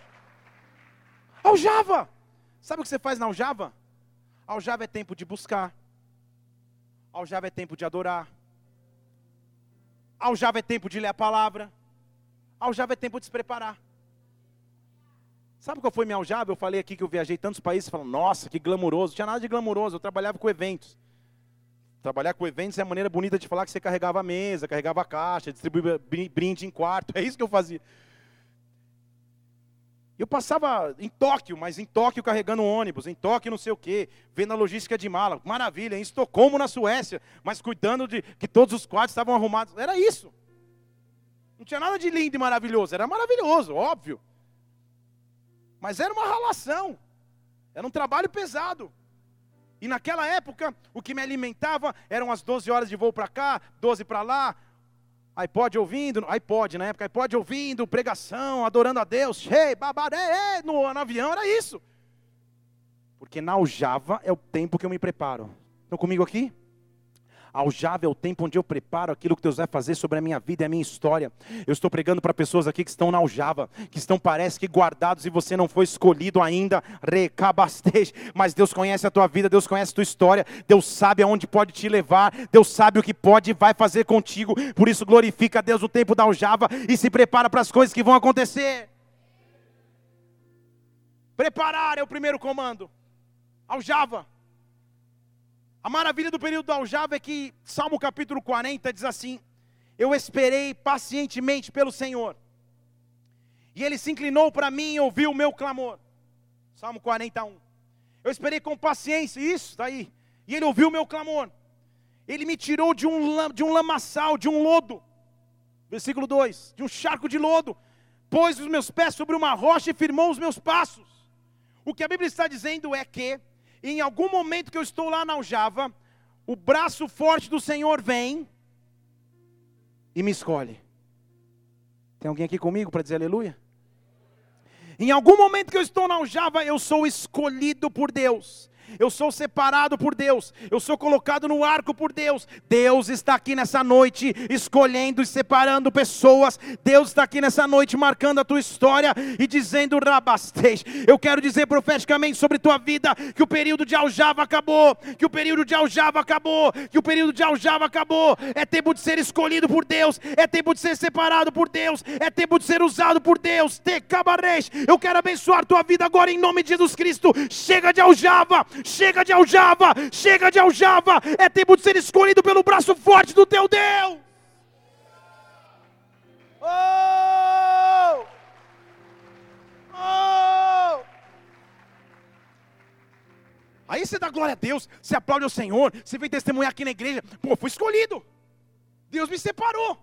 Aljava. Sabe o que você faz na aljava? Aljava é tempo de buscar. Aljava é tempo de adorar. Aljava é tempo de ler a palavra. Aljava é tempo de se preparar. Sabe qual foi minha aljava? Eu falei aqui que eu viajei tantos países, falando, nossa, que glamouroso. Não tinha nada de glamouroso, eu trabalhava com eventos. Trabalhar com eventos é a maneira bonita de falar que você carregava a mesa, carregava a caixa, distribuía brinde em quarto. É isso que eu fazia. Eu passava em Tóquio, mas em Tóquio carregando ônibus, em Tóquio não sei o quê, vendo a logística de mala. Maravilha, em Estocolmo, na Suécia, mas cuidando de que todos os quartos estavam arrumados. Era isso. Não tinha nada de lindo e maravilhoso, era maravilhoso, óbvio. Mas era uma ralação. Era um trabalho pesado. E naquela época, o que me alimentava eram as 12 horas de voo para cá, 12 para lá, iPod ouvindo, iPod na época, iPod ouvindo, pregação, adorando a Deus, cheio, babaré, no, no avião, era isso. Porque na aljava é o tempo que eu me preparo. Estão comigo aqui? Aljava é o tempo onde eu preparo aquilo que Deus vai fazer sobre a minha vida e a minha história. Eu estou pregando para pessoas aqui que estão na aljava, que estão, parece que guardados e você não foi escolhido ainda, recabastej. Mas Deus conhece a tua vida, Deus conhece a tua história, Deus sabe aonde pode te levar, Deus sabe o que pode e vai fazer contigo. Por isso, glorifica a Deus o tempo da aljava e se prepara para as coisas que vão acontecer. Preparar é o primeiro comando. Aljava. A maravilha do período da aljava é que Salmo capítulo 40 diz assim: Eu esperei pacientemente pelo Senhor, e Ele se inclinou para mim e ouviu o meu clamor. Salmo 41. Eu esperei com paciência, isso, está aí. E Ele ouviu o meu clamor. Ele me tirou de um, de um lamaçal, de um lodo. Versículo 2: De um charco de lodo, pôs os meus pés sobre uma rocha e firmou os meus passos. O que a Bíblia está dizendo é que e em algum momento que eu estou lá na aljava, o braço forte do Senhor vem e me escolhe. Tem alguém aqui comigo para dizer aleluia? Em algum momento que eu estou na aljava, eu sou escolhido por Deus eu sou separado por Deus, eu sou colocado no arco por Deus. Deus está aqui nessa noite escolhendo e separando pessoas. Deus está aqui nessa noite marcando a tua história e dizendo: Rabastej. Eu quero dizer profeticamente sobre tua vida que o período de aljava acabou, que o período de aljava acabou, que o período de aljava acabou. É tempo de ser escolhido por Deus, é tempo de ser separado por Deus, é tempo de ser usado por Deus. Te cabareis. Eu quero abençoar tua vida agora em nome de Jesus Cristo. Chega de aljava, Chega de aljava, chega de aljava. É tempo de ser escolhido pelo braço forte do teu Deus. Oh! Oh! Aí você dá glória a Deus, você aplaude ao Senhor, você vem testemunhar aqui na igreja. Pô, fui escolhido. Deus me separou.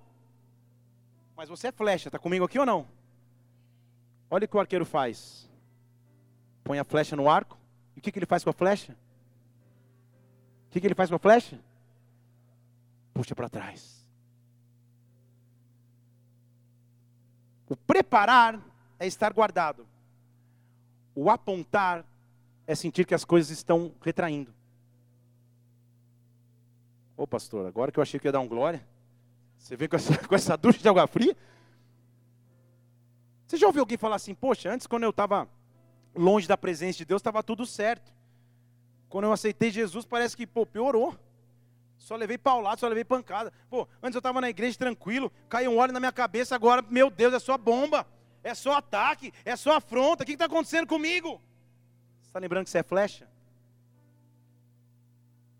Mas você é flecha, está comigo aqui ou não? Olha o que o arqueiro faz. Põe a flecha no arco, o que, que ele faz com a flecha? O que, que ele faz com a flecha? Puxa para trás. O preparar é estar guardado. O apontar é sentir que as coisas estão retraindo. Ô pastor, agora que eu achei que ia dar um glória, você vem com essa, [laughs] com essa ducha de água fria? Você já ouviu alguém falar assim, poxa, antes quando eu estava longe da presença de Deus, estava tudo certo. Quando eu aceitei Jesus, parece que, pô, piorou. Só levei paulado, só levei pancada. Pô, antes eu estava na igreja tranquilo, caiu um óleo na minha cabeça, agora, meu Deus, é só bomba, é só ataque, é só afronta. O que está acontecendo comigo? está lembrando que você é flecha?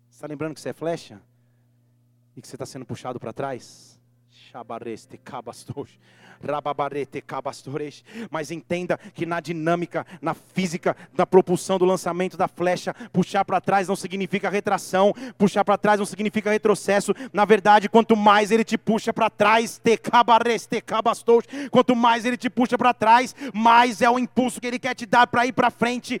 Está lembrando que você é flecha? E que você está sendo puxado para trás? Chabareste cabastos. Mas entenda que na dinâmica, na física, na propulsão do lançamento da flecha, puxar para trás não significa retração, puxar para trás não significa retrocesso. Na verdade, quanto mais ele te puxa para trás, quanto mais ele te puxa para trás, mais é o impulso que ele quer te dar para ir para frente.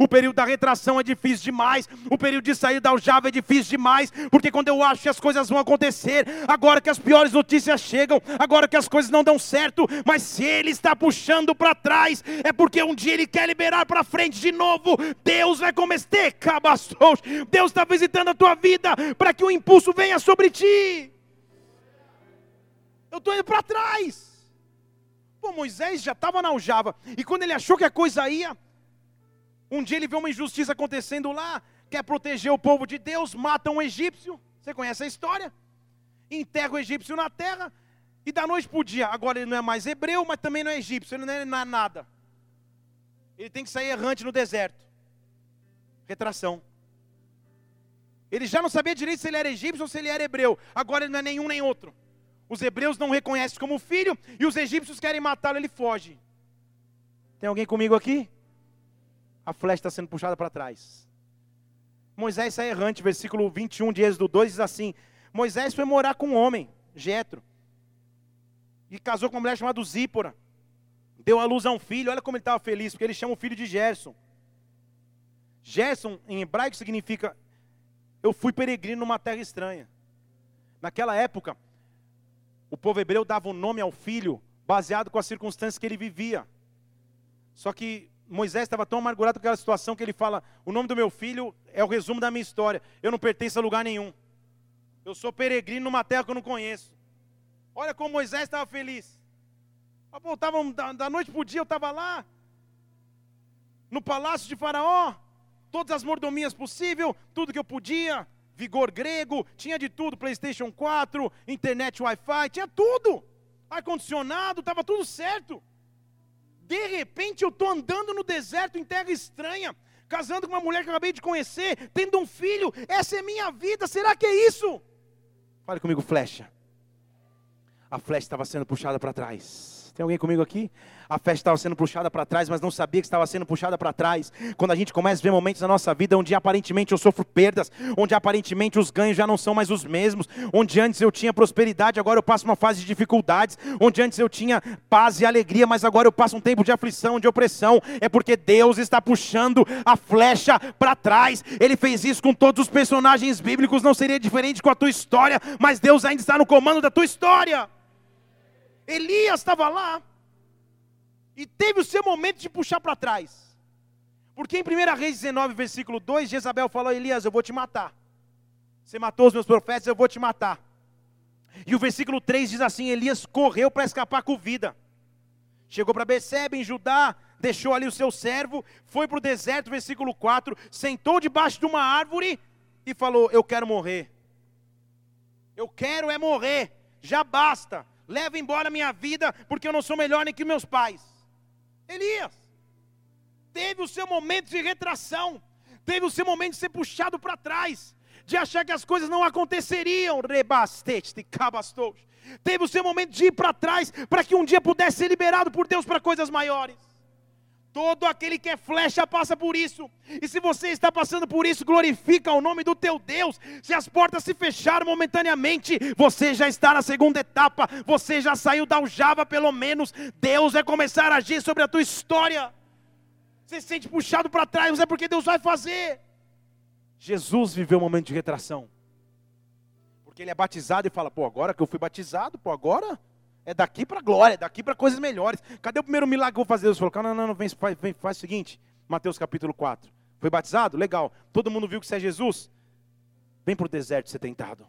O período da retração é difícil demais, o período de sair da aljava é difícil demais, porque quando eu acho que as coisas vão acontecer, agora que as piores notícias chegam, chegam, agora que as coisas não dão certo, mas se Ele está puxando para trás, é porque um dia Ele quer liberar para frente de novo. Deus vai começar, Deus está visitando a tua vida para que o impulso venha sobre ti. Eu estou indo para trás. Pô, Moisés já estava na aljava, e quando ele achou que a coisa ia, um dia ele vê uma injustiça acontecendo lá, quer proteger o povo de Deus, mata um egípcio. Você conhece a história? Enterra o egípcio na terra, e da noite para o dia, agora ele não é mais hebreu, mas também não é egípcio, ele não é, nada. Ele tem que sair errante no deserto. Retração. Ele já não sabia direito se ele era egípcio ou se ele era hebreu. Agora ele não é nenhum nem outro. Os hebreus não o reconhecem como filho e os egípcios querem matá-lo, ele foge. Tem alguém comigo aqui? A flecha está sendo puxada para trás. Moisés sai errante, versículo 21 de Êxodo 2 diz assim: Moisés foi morar com um homem, Jetro, e casou com uma mulher chamada Zípora. Deu à luz a um filho, olha como ele estava feliz, porque ele chama o filho de Gerson. Gerson, em hebraico, significa eu fui peregrino numa terra estranha. Naquela época, o povo hebreu dava o um nome ao filho baseado com as circunstâncias que ele vivia. Só que Moisés estava tão amargurado com aquela situação que ele fala: O nome do meu filho é o resumo da minha história. Eu não pertenço a lugar nenhum. Eu sou peregrino numa terra que eu não conheço. Olha como Moisés estava feliz. Pô, tava, da, da noite para o dia eu estava lá, no palácio de Faraó, todas as mordomias possíveis, tudo que eu podia, vigor grego, tinha de tudo, PlayStation 4, internet Wi-Fi, tinha tudo. Ar-condicionado, estava tudo certo. De repente eu estou andando no deserto em terra estranha, casando com uma mulher que eu acabei de conhecer, tendo um filho, essa é minha vida, será que é isso? Fale comigo, flecha a flecha estava sendo puxada para trás. Tem alguém comigo aqui? A flecha estava sendo puxada para trás, mas não sabia que estava sendo puxada para trás. Quando a gente começa a ver momentos na nossa vida onde aparentemente eu sofro perdas, onde aparentemente os ganhos já não são mais os mesmos, onde antes eu tinha prosperidade, agora eu passo uma fase de dificuldades, onde antes eu tinha paz e alegria, mas agora eu passo um tempo de aflição, de opressão, é porque Deus está puxando a flecha para trás. Ele fez isso com todos os personagens bíblicos, não seria diferente com a tua história, mas Deus ainda está no comando da tua história. Elias estava lá e teve o seu momento de puxar para trás. Porque em 1 Reis 19, versículo 2, Jezabel falou: Elias, eu vou te matar. Você matou os meus profetas, eu vou te matar. E o versículo 3 diz assim: Elias correu para escapar com vida. Chegou para Becebe, em Judá, deixou ali o seu servo, foi para o deserto, versículo 4, sentou debaixo de uma árvore e falou: Eu quero morrer. Eu quero é morrer, já basta leva embora minha vida, porque eu não sou melhor nem que meus pais. Elias teve o seu momento de retração, teve o seu momento de ser puxado para trás, de achar que as coisas não aconteceriam. Rebastete, cabastou. Teve o seu momento de ir para trás, para que um dia pudesse ser liberado por Deus para coisas maiores. Todo aquele que é flecha passa por isso. E se você está passando por isso, glorifica o nome do teu Deus. Se as portas se fecharam momentaneamente, você já está na segunda etapa. Você já saiu da aljava, pelo menos. Deus vai começar a agir sobre a tua história. Você se sente puxado para trás, mas é porque Deus vai fazer. Jesus viveu um momento de retração. Porque ele é batizado e fala: pô, agora que eu fui batizado, pô, agora é daqui para glória, é daqui para coisas melhores. Cadê o primeiro milagre que eu vou fazer? Deus falou: não, não, não, vem, faz, vem, faz o seguinte. Mateus capítulo 4. Foi batizado? Legal. Todo mundo viu que você é Jesus? Vem para o deserto ser tentado.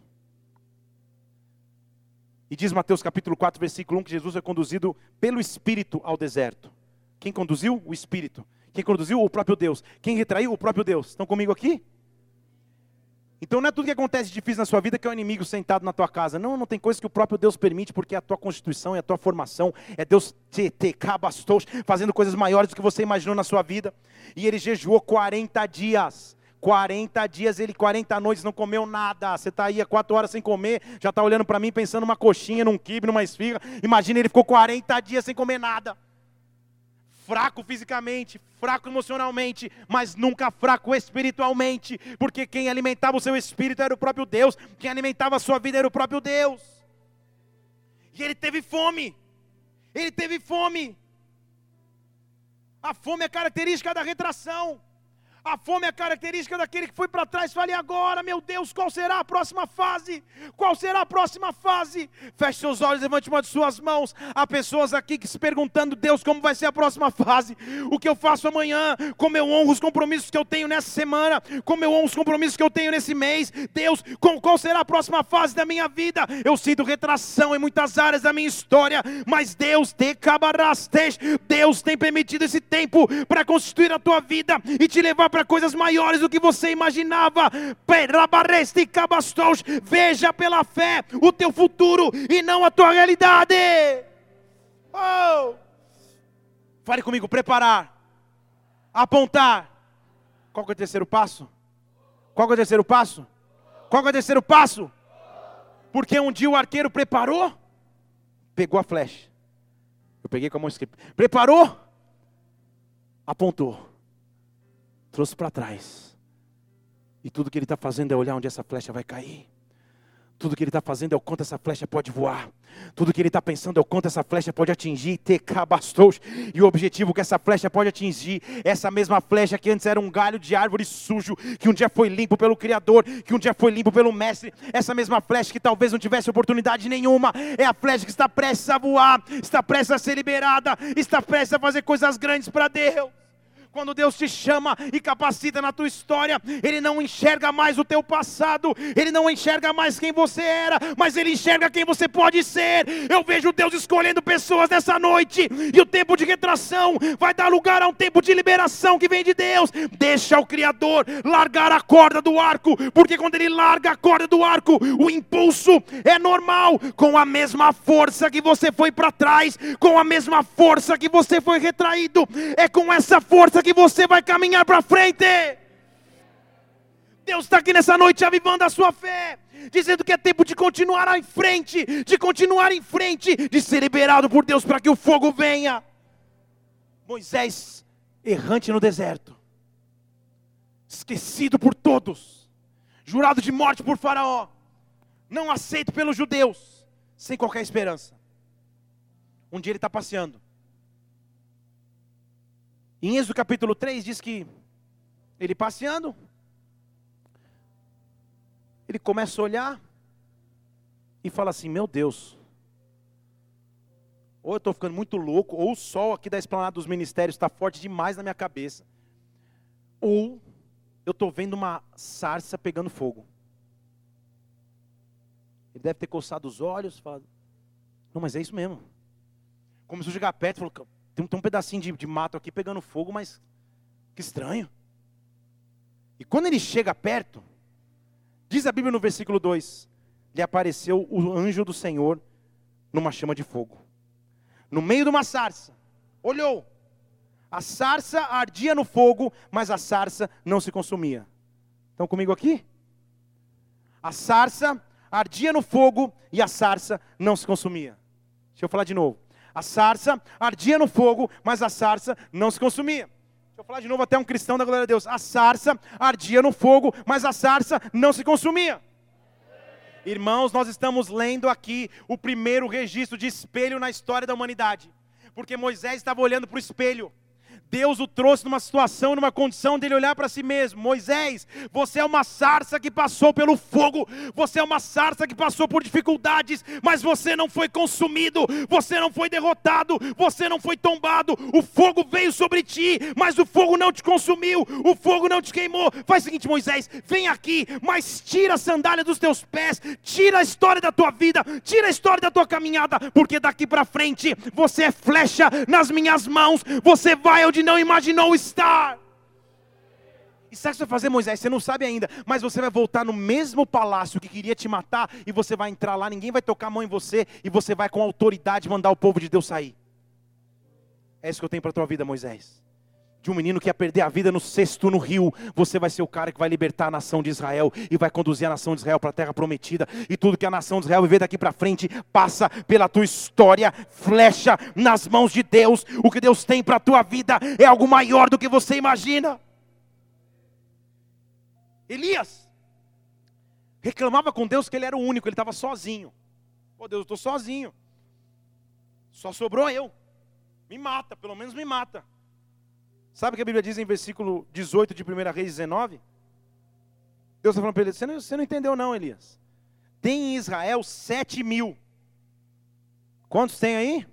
E diz Mateus capítulo 4, versículo 1, que Jesus é conduzido pelo Espírito ao deserto. Quem conduziu? O Espírito. Quem conduziu? O próprio Deus. Quem retraiu? O próprio Deus. Estão comigo aqui? Então não é tudo que acontece difícil na sua vida que é o inimigo sentado na tua casa. Não, não tem coisa que o próprio Deus permite, porque é a tua constituição, é a tua formação, é Deus te, te fazendo coisas maiores do que você imaginou na sua vida. E ele jejuou 40 dias. 40 dias, ele 40 noites não comeu nada. Você está aí há 4 horas sem comer, já está olhando para mim pensando numa coxinha, num quibe, numa esfirra. Imagina, ele ficou 40 dias sem comer nada fraco fisicamente, fraco emocionalmente, mas nunca fraco espiritualmente, porque quem alimentava o seu espírito era o próprio Deus, quem alimentava a sua vida era o próprio Deus. E ele teve fome, ele teve fome. A fome é característica da retração. A fome é característica daquele que foi para trás. Fale agora, meu Deus, qual será a próxima fase? Qual será a próxima fase? Feche seus olhos, levante uma de suas mãos. Há pessoas aqui que se perguntando, Deus, como vai ser a próxima fase? O que eu faço amanhã? Como eu honro os compromissos que eu tenho nessa semana? Como eu honro os compromissos que eu tenho nesse mês? Deus, qual será a próxima fase da minha vida? Eu sinto retração em muitas áreas da minha história, mas Deus, te Deus tem permitido esse tempo para constituir a tua vida e te levar para coisas maiores do que você imaginava. Veja pela fé o teu futuro e não a tua realidade. Oh! Fale comigo, preparar, apontar. Qual é o terceiro passo? Qual é o terceiro passo? Qual é o terceiro passo? Porque um dia o arqueiro preparou, pegou a flecha. Eu peguei com a mão esquerda. Preparou, apontou trouxe para trás. E tudo que ele está fazendo é olhar onde essa flecha vai cair. Tudo que ele está fazendo é o quanto essa flecha pode voar. Tudo que ele está pensando é o quanto essa flecha pode atingir. Tecabastos. E o objetivo que essa flecha pode atingir, essa mesma flecha que antes era um galho de árvore sujo, que um dia foi limpo pelo Criador, que um dia foi limpo pelo Mestre. Essa mesma flecha que talvez não tivesse oportunidade nenhuma, é a flecha que está prestes a voar, está prestes a ser liberada, está prestes a fazer coisas grandes para Deus. Quando Deus te chama e capacita na tua história, Ele não enxerga mais o teu passado, Ele não enxerga mais quem você era, mas Ele enxerga quem você pode ser. Eu vejo Deus escolhendo pessoas nessa noite, e o tempo de retração vai dar lugar a um tempo de liberação que vem de Deus. Deixa o Criador largar a corda do arco, porque quando Ele larga a corda do arco, o impulso é normal, com a mesma força que você foi para trás, com a mesma força que você foi retraído, é com essa força que você vai caminhar para frente. Deus está aqui nessa noite avivando a sua fé, dizendo que é tempo de continuar em frente, de continuar em frente, de ser liberado por Deus para que o fogo venha. Moisés, errante no deserto, esquecido por todos, jurado de morte por Faraó, não aceito pelos judeus, sem qualquer esperança. Um dia ele está passeando, em Êxodo capítulo 3 diz que ele passeando, ele começa a olhar e fala assim: Meu Deus, ou eu estou ficando muito louco, ou o sol aqui da esplanada dos ministérios está forte demais na minha cabeça, ou eu estou vendo uma sarça pegando fogo. Ele deve ter coçado os olhos, falado: Não, mas é isso mesmo. Começou a chegar perto, falou: tem, tem um pedacinho de, de mato aqui pegando fogo, mas que estranho. E quando ele chega perto, diz a Bíblia no versículo 2: lhe apareceu o anjo do Senhor numa chama de fogo, no meio de uma sarça. Olhou, a sarça ardia no fogo, mas a sarça não se consumia. Estão comigo aqui? A sarça ardia no fogo e a sarça não se consumia. Deixa eu falar de novo. A sarça ardia no fogo, mas a sarça não se consumia. Deixa eu falar de novo até um cristão da glória a Deus. A sarça ardia no fogo, mas a sarça não se consumia. Irmãos, nós estamos lendo aqui o primeiro registro de espelho na história da humanidade. Porque Moisés estava olhando para o espelho. Deus o trouxe numa situação, numa condição dele olhar para si mesmo. Moisés, você é uma sarça que passou pelo fogo, você é uma sarça que passou por dificuldades, mas você não foi consumido, você não foi derrotado, você não foi tombado. O fogo veio sobre ti, mas o fogo não te consumiu, o fogo não te queimou. Faz o seguinte, Moisés, vem aqui, mas tira a sandália dos teus pés, tira a história da tua vida, tira a história da tua caminhada, porque daqui para frente você é flecha nas minhas mãos, você vai onde não imaginou estar. E sabe o que você vai fazer, Moisés? Você não sabe ainda, mas você vai voltar no mesmo palácio que queria te matar, e você vai entrar lá, ninguém vai tocar a mão em você, e você vai com autoridade mandar o povo de Deus sair. É isso que eu tenho para a tua vida, Moisés. De um menino que ia perder a vida no cesto no rio, você vai ser o cara que vai libertar a nação de Israel e vai conduzir a nação de Israel para a terra prometida. E tudo que a nação de Israel viver daqui para frente passa pela tua história, flecha nas mãos de Deus. O que Deus tem para a tua vida é algo maior do que você imagina. Elias reclamava com Deus que ele era o único, ele estava sozinho. Pô, Deus, eu estou sozinho. Só sobrou eu. Me mata, pelo menos me mata. Sabe o que a Bíblia diz em versículo 18 de 1 Reis 19? Deus está falando para ele: você não, você não entendeu, não, Elias. Tem em Israel sete mil. Quantos tem aí?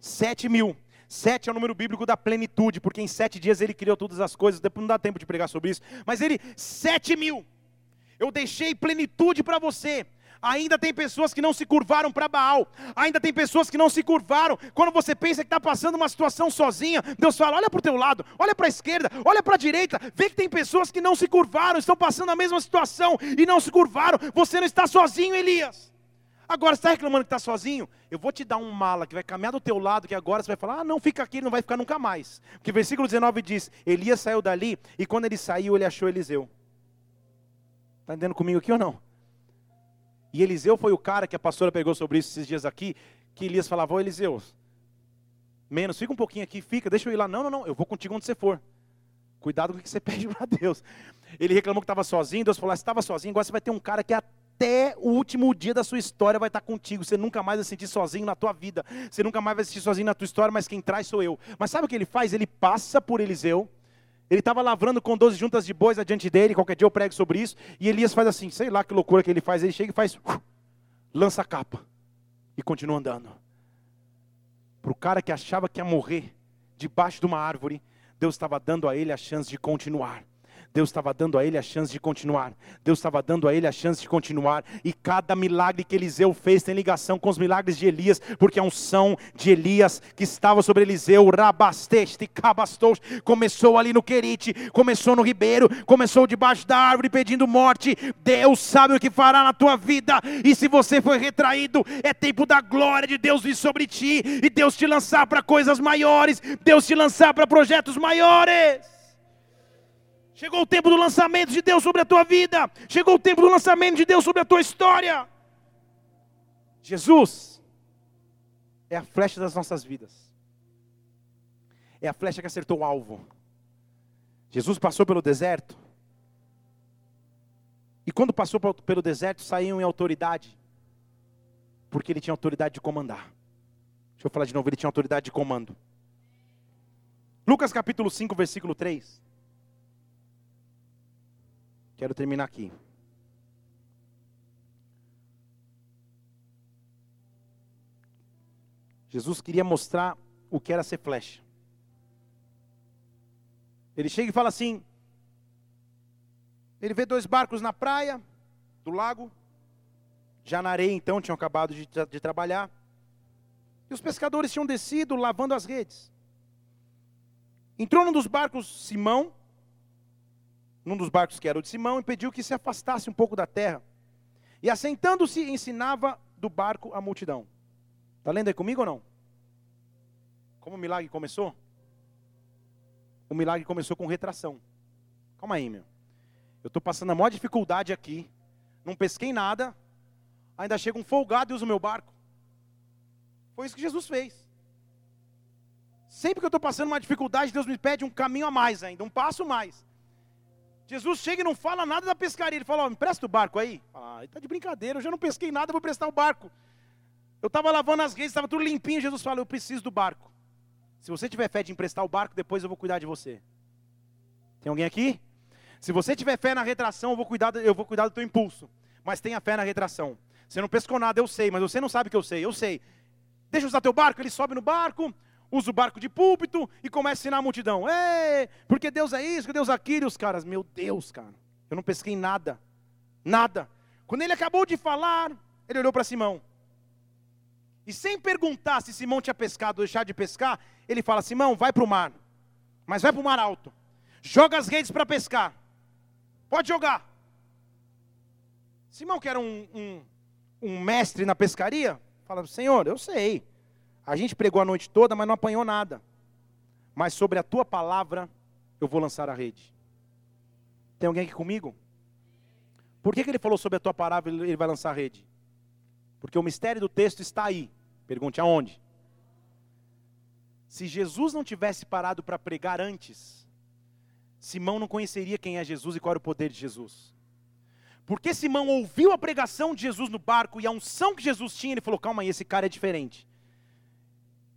Sete mil. Sete é o número bíblico da plenitude, porque em sete dias ele criou todas as coisas. Depois não dá tempo de pregar sobre isso. Mas ele, sete mil. Eu deixei plenitude para você. Ainda tem pessoas que não se curvaram para Baal. Ainda tem pessoas que não se curvaram. Quando você pensa que está passando uma situação sozinha, Deus fala: olha para o teu lado, olha para a esquerda, olha para a direita. Vê que tem pessoas que não se curvaram, estão passando a mesma situação e não se curvaram. Você não está sozinho, Elias. Agora, está reclamando que está sozinho? Eu vou te dar um mala que vai caminhar do teu lado, que agora você vai falar, ah, não, fica aqui, ele não vai ficar nunca mais. Porque versículo 19 diz, Elias saiu dali, e quando ele saiu, ele achou Eliseu. Está entendendo comigo aqui ou não? E Eliseu foi o cara que a pastora pegou sobre isso esses dias aqui, que Elias falava, ô Eliseu, menos, fica um pouquinho aqui, fica, deixa eu ir lá. Não, não, não, eu vou contigo onde você for. Cuidado com o que você [laughs] pede para Deus. Ele reclamou que estava sozinho, Deus falou, ah, você estava sozinho, agora você vai ter um cara que até o último dia da sua história vai estar contigo. Você nunca mais vai se sentir sozinho na tua vida. Você nunca mais vai se sentir sozinho na tua história, mas quem traz sou eu. Mas sabe o que ele faz? Ele passa por Eliseu, ele estava lavrando com 12 juntas de bois adiante dele, qualquer dia eu prego sobre isso, e Elias faz assim, sei lá que loucura que ele faz, ele chega e faz, uh, lança a capa, e continua andando. Para o cara que achava que ia morrer debaixo de uma árvore, Deus estava dando a ele a chance de continuar. Deus estava dando a ele a chance de continuar. Deus estava dando a ele a chance de continuar. E cada milagre que Eliseu fez tem ligação com os milagres de Elias, porque a unção de Elias que estava sobre Eliseu, rabasteste, cabastos, começou ali no Querite, começou no ribeiro, começou debaixo da árvore pedindo morte. Deus sabe o que fará na tua vida. E se você foi retraído, é tempo da glória de Deus vir sobre ti e Deus te lançar para coisas maiores, Deus te lançar para projetos maiores. Chegou o tempo do lançamento de Deus sobre a tua vida. Chegou o tempo do lançamento de Deus sobre a tua história. Jesus é a flecha das nossas vidas. É a flecha que acertou o alvo. Jesus passou pelo deserto. E quando passou pelo deserto, saiu em autoridade. Porque ele tinha autoridade de comandar. Deixa eu falar de novo, ele tinha autoridade de comando. Lucas capítulo 5, versículo 3. Quero terminar aqui. Jesus queria mostrar o que era ser flecha. Ele chega e fala assim: ele vê dois barcos na praia do lago, já na areia então, tinham acabado de, de trabalhar, e os pescadores tinham descido lavando as redes. Entrou num dos barcos Simão, num dos barcos que era o de Simão, e pediu que se afastasse um pouco da terra. E assentando-se, ensinava do barco a multidão. Está lendo aí comigo ou não? Como o milagre começou? O milagre começou com retração. Calma aí, meu. Eu estou passando a maior dificuldade aqui. Não pesquei nada. Ainda chega um folgado e usa o meu barco. Foi isso que Jesus fez. Sempre que eu estou passando uma dificuldade, Deus me pede um caminho a mais ainda, um passo mais. Jesus chega e não fala nada da pescaria. Ele fala: oh, me presta o barco aí. Ah, está de brincadeira, eu já não pesquei nada, vou prestar o barco. Eu estava lavando as redes, estava tudo limpinho. Jesus fala: Eu preciso do barco. Se você tiver fé de emprestar o barco, depois eu vou cuidar de você. Tem alguém aqui? Se você tiver fé na retração, eu vou cuidar, eu vou cuidar do teu impulso. Mas tenha fé na retração. Você não pescou nada, eu sei, mas você não sabe que eu sei, eu sei. Deixa eu usar teu barco, ele sobe no barco, usa o barco de púlpito e começa a ensinar a multidão. Ei, porque Deus é isso, que Deus é aquilo. E os caras, meu Deus, cara, eu não pesquei nada. Nada. Quando ele acabou de falar, ele olhou para Simão. E sem perguntar se Simão tinha pescado ou deixado de pescar, ele fala: Simão, vai para o mar. Mas vai para o mar alto. joga as redes para pescar. Pode jogar. Simão, que era um, um, um mestre na pescaria, fala: Senhor, eu sei. A gente pregou a noite toda, mas não apanhou nada. Mas sobre a tua palavra, eu vou lançar a rede. Tem alguém aqui comigo? Por que, que ele falou sobre a tua palavra e ele vai lançar a rede? Porque o mistério do texto está aí. Pergunte aonde? Se Jesus não tivesse parado para pregar antes, Simão não conheceria quem é Jesus e qual era o poder de Jesus. Porque Simão ouviu a pregação de Jesus no barco e a unção que Jesus tinha, ele falou: calma aí, esse cara é diferente.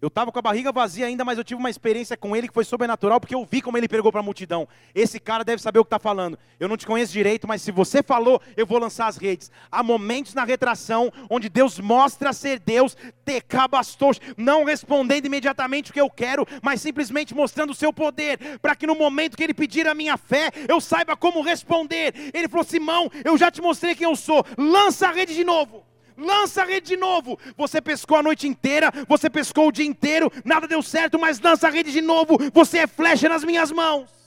Eu estava com a barriga vazia ainda, mas eu tive uma experiência com ele que foi sobrenatural, porque eu vi como ele pregou para a multidão. Esse cara deve saber o que está falando. Eu não te conheço direito, mas se você falou, eu vou lançar as redes. Há momentos na retração onde Deus mostra ser Deus, tecabastos, não respondendo imediatamente o que eu quero, mas simplesmente mostrando o seu poder, para que no momento que ele pedir a minha fé, eu saiba como responder. Ele falou: Simão, eu já te mostrei quem eu sou, lança a rede de novo lança a rede de novo. Você pescou a noite inteira, você pescou o dia inteiro, nada deu certo, mas lança a rede de novo. Você é flecha nas minhas mãos.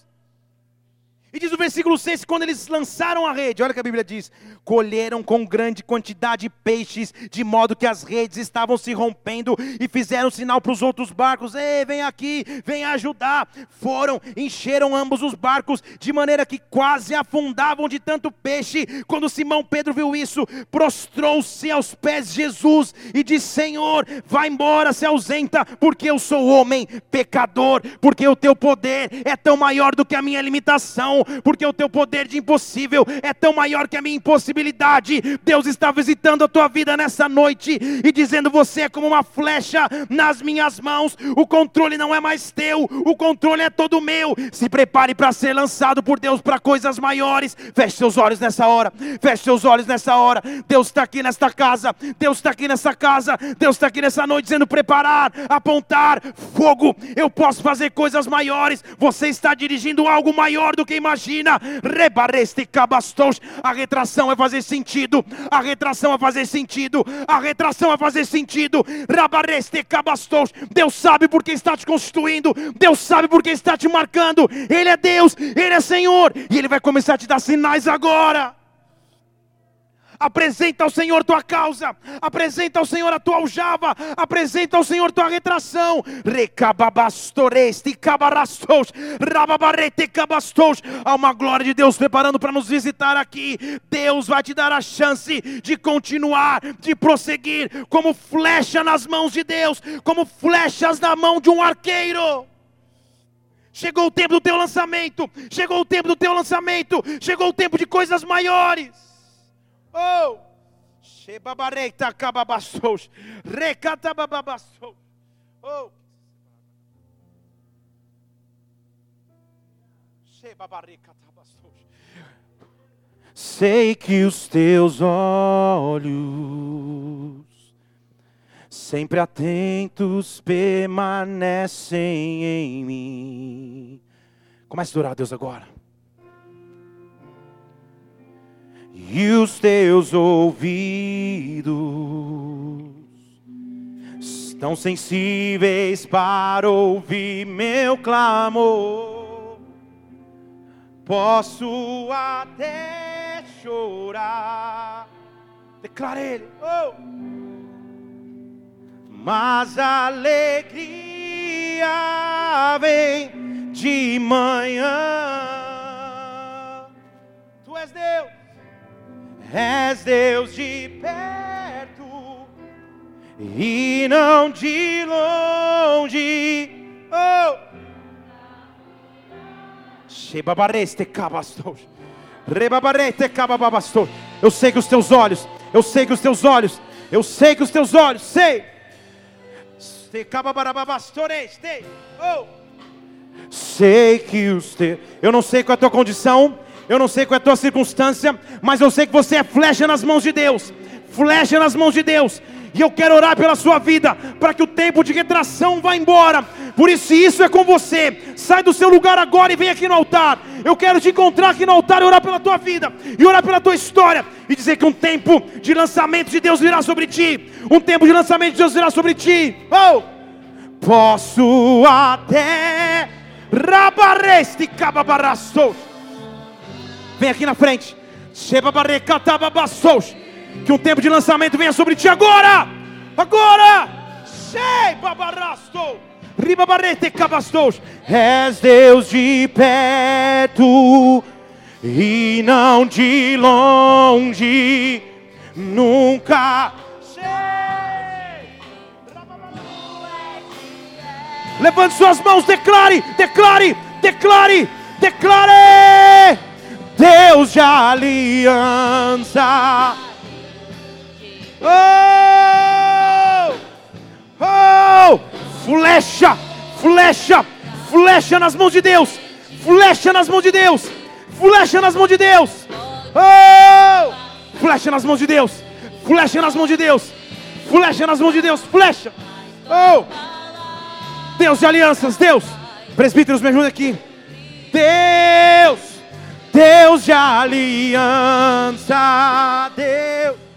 E diz o versículo 6: quando eles lançaram a rede, olha o que a Bíblia diz: colheram com grande quantidade peixes, de modo que as redes estavam se rompendo, e fizeram sinal para os outros barcos: ei, vem aqui, vem ajudar. Foram, encheram ambos os barcos, de maneira que quase afundavam de tanto peixe. Quando Simão Pedro viu isso, prostrou-se aos pés de Jesus e disse: Senhor, vai embora, se ausenta, porque eu sou homem pecador, porque o teu poder é tão maior do que a minha limitação porque o teu poder de impossível é tão maior que a minha impossibilidade. Deus está visitando a tua vida nessa noite e dizendo: Você é como uma flecha nas minhas mãos, o controle não é mais teu, o controle é todo meu. Se prepare para ser lançado por Deus para coisas maiores. Feche seus olhos nessa hora, feche seus olhos nessa hora. Deus está aqui nesta casa, Deus está aqui nessa casa, Deus está aqui nessa noite dizendo: Preparar, apontar, fogo. Eu posso fazer coisas maiores. Você está dirigindo algo maior do que imagina imagina. Rebareste. A retração vai fazer sentido. A retração vai fazer sentido. A retração vai fazer sentido. Rabareste cabastos. Deus sabe por que está te constituindo. Deus sabe por que está te marcando. Ele é Deus, Ele é Senhor. E Ele vai começar a te dar sinais agora. Apresenta ao Senhor tua causa, apresenta ao Senhor a tua aljava, apresenta ao Senhor tua retração. Há uma glória de Deus preparando para nos visitar aqui. Deus vai te dar a chance de continuar, de prosseguir, como flecha nas mãos de Deus, como flechas na mão de um arqueiro. Chegou o tempo do teu lançamento, chegou o tempo do teu lançamento, chegou o tempo de coisas maiores. Oh! Shebabareita cababassos. Recata bababassos. Oh! Sei que os teus olhos, sempre atentos, permanecem em mim. Comece a orar a Deus agora. E os teus ouvidos estão sensíveis para ouvir meu clamor. Posso até chorar, declara ele, oh. mas a alegria vem de manhã. Tu és Deus és Deus de perto e não de longe. Oh! Eu sei que os teus olhos, eu sei que os teus olhos, eu sei que os teus olhos, sei. Oh! Sei que os teus, eu não sei qual é a tua condição, eu não sei qual é a tua circunstância, mas eu sei que você é flecha nas mãos de Deus. Flecha nas mãos de Deus. E eu quero orar pela sua vida, para que o tempo de retração vá embora. Por isso, se isso é com você, sai do seu lugar agora e vem aqui no altar. Eu quero te encontrar aqui no altar e orar pela tua vida, e orar pela tua história, e dizer que um tempo de lançamento de Deus virá sobre ti. Um tempo de lançamento de Deus virá sobre ti. Oh! Posso até Rabareste cababarastos. Vem aqui na frente. Que um tempo de lançamento venha sobre ti agora. Agora. És Deus de perto e não de longe. Nunca. Levante suas mãos, declare, declare, declare, declare. Deus de aliança. Oh! Oh! Flecha, flecha, flecha nas mãos de Deus. Flecha nas mãos de Deus. Flecha nas mãos de Deus. Oh! Flecha nas mãos de Deus. Flecha nas mãos de Deus. Flecha nas mãos de Deus. Flecha. Oh! Deus de alianças, Deus. Presbíteros, me ajudem aqui. Deus. Deus de aliança, Deus.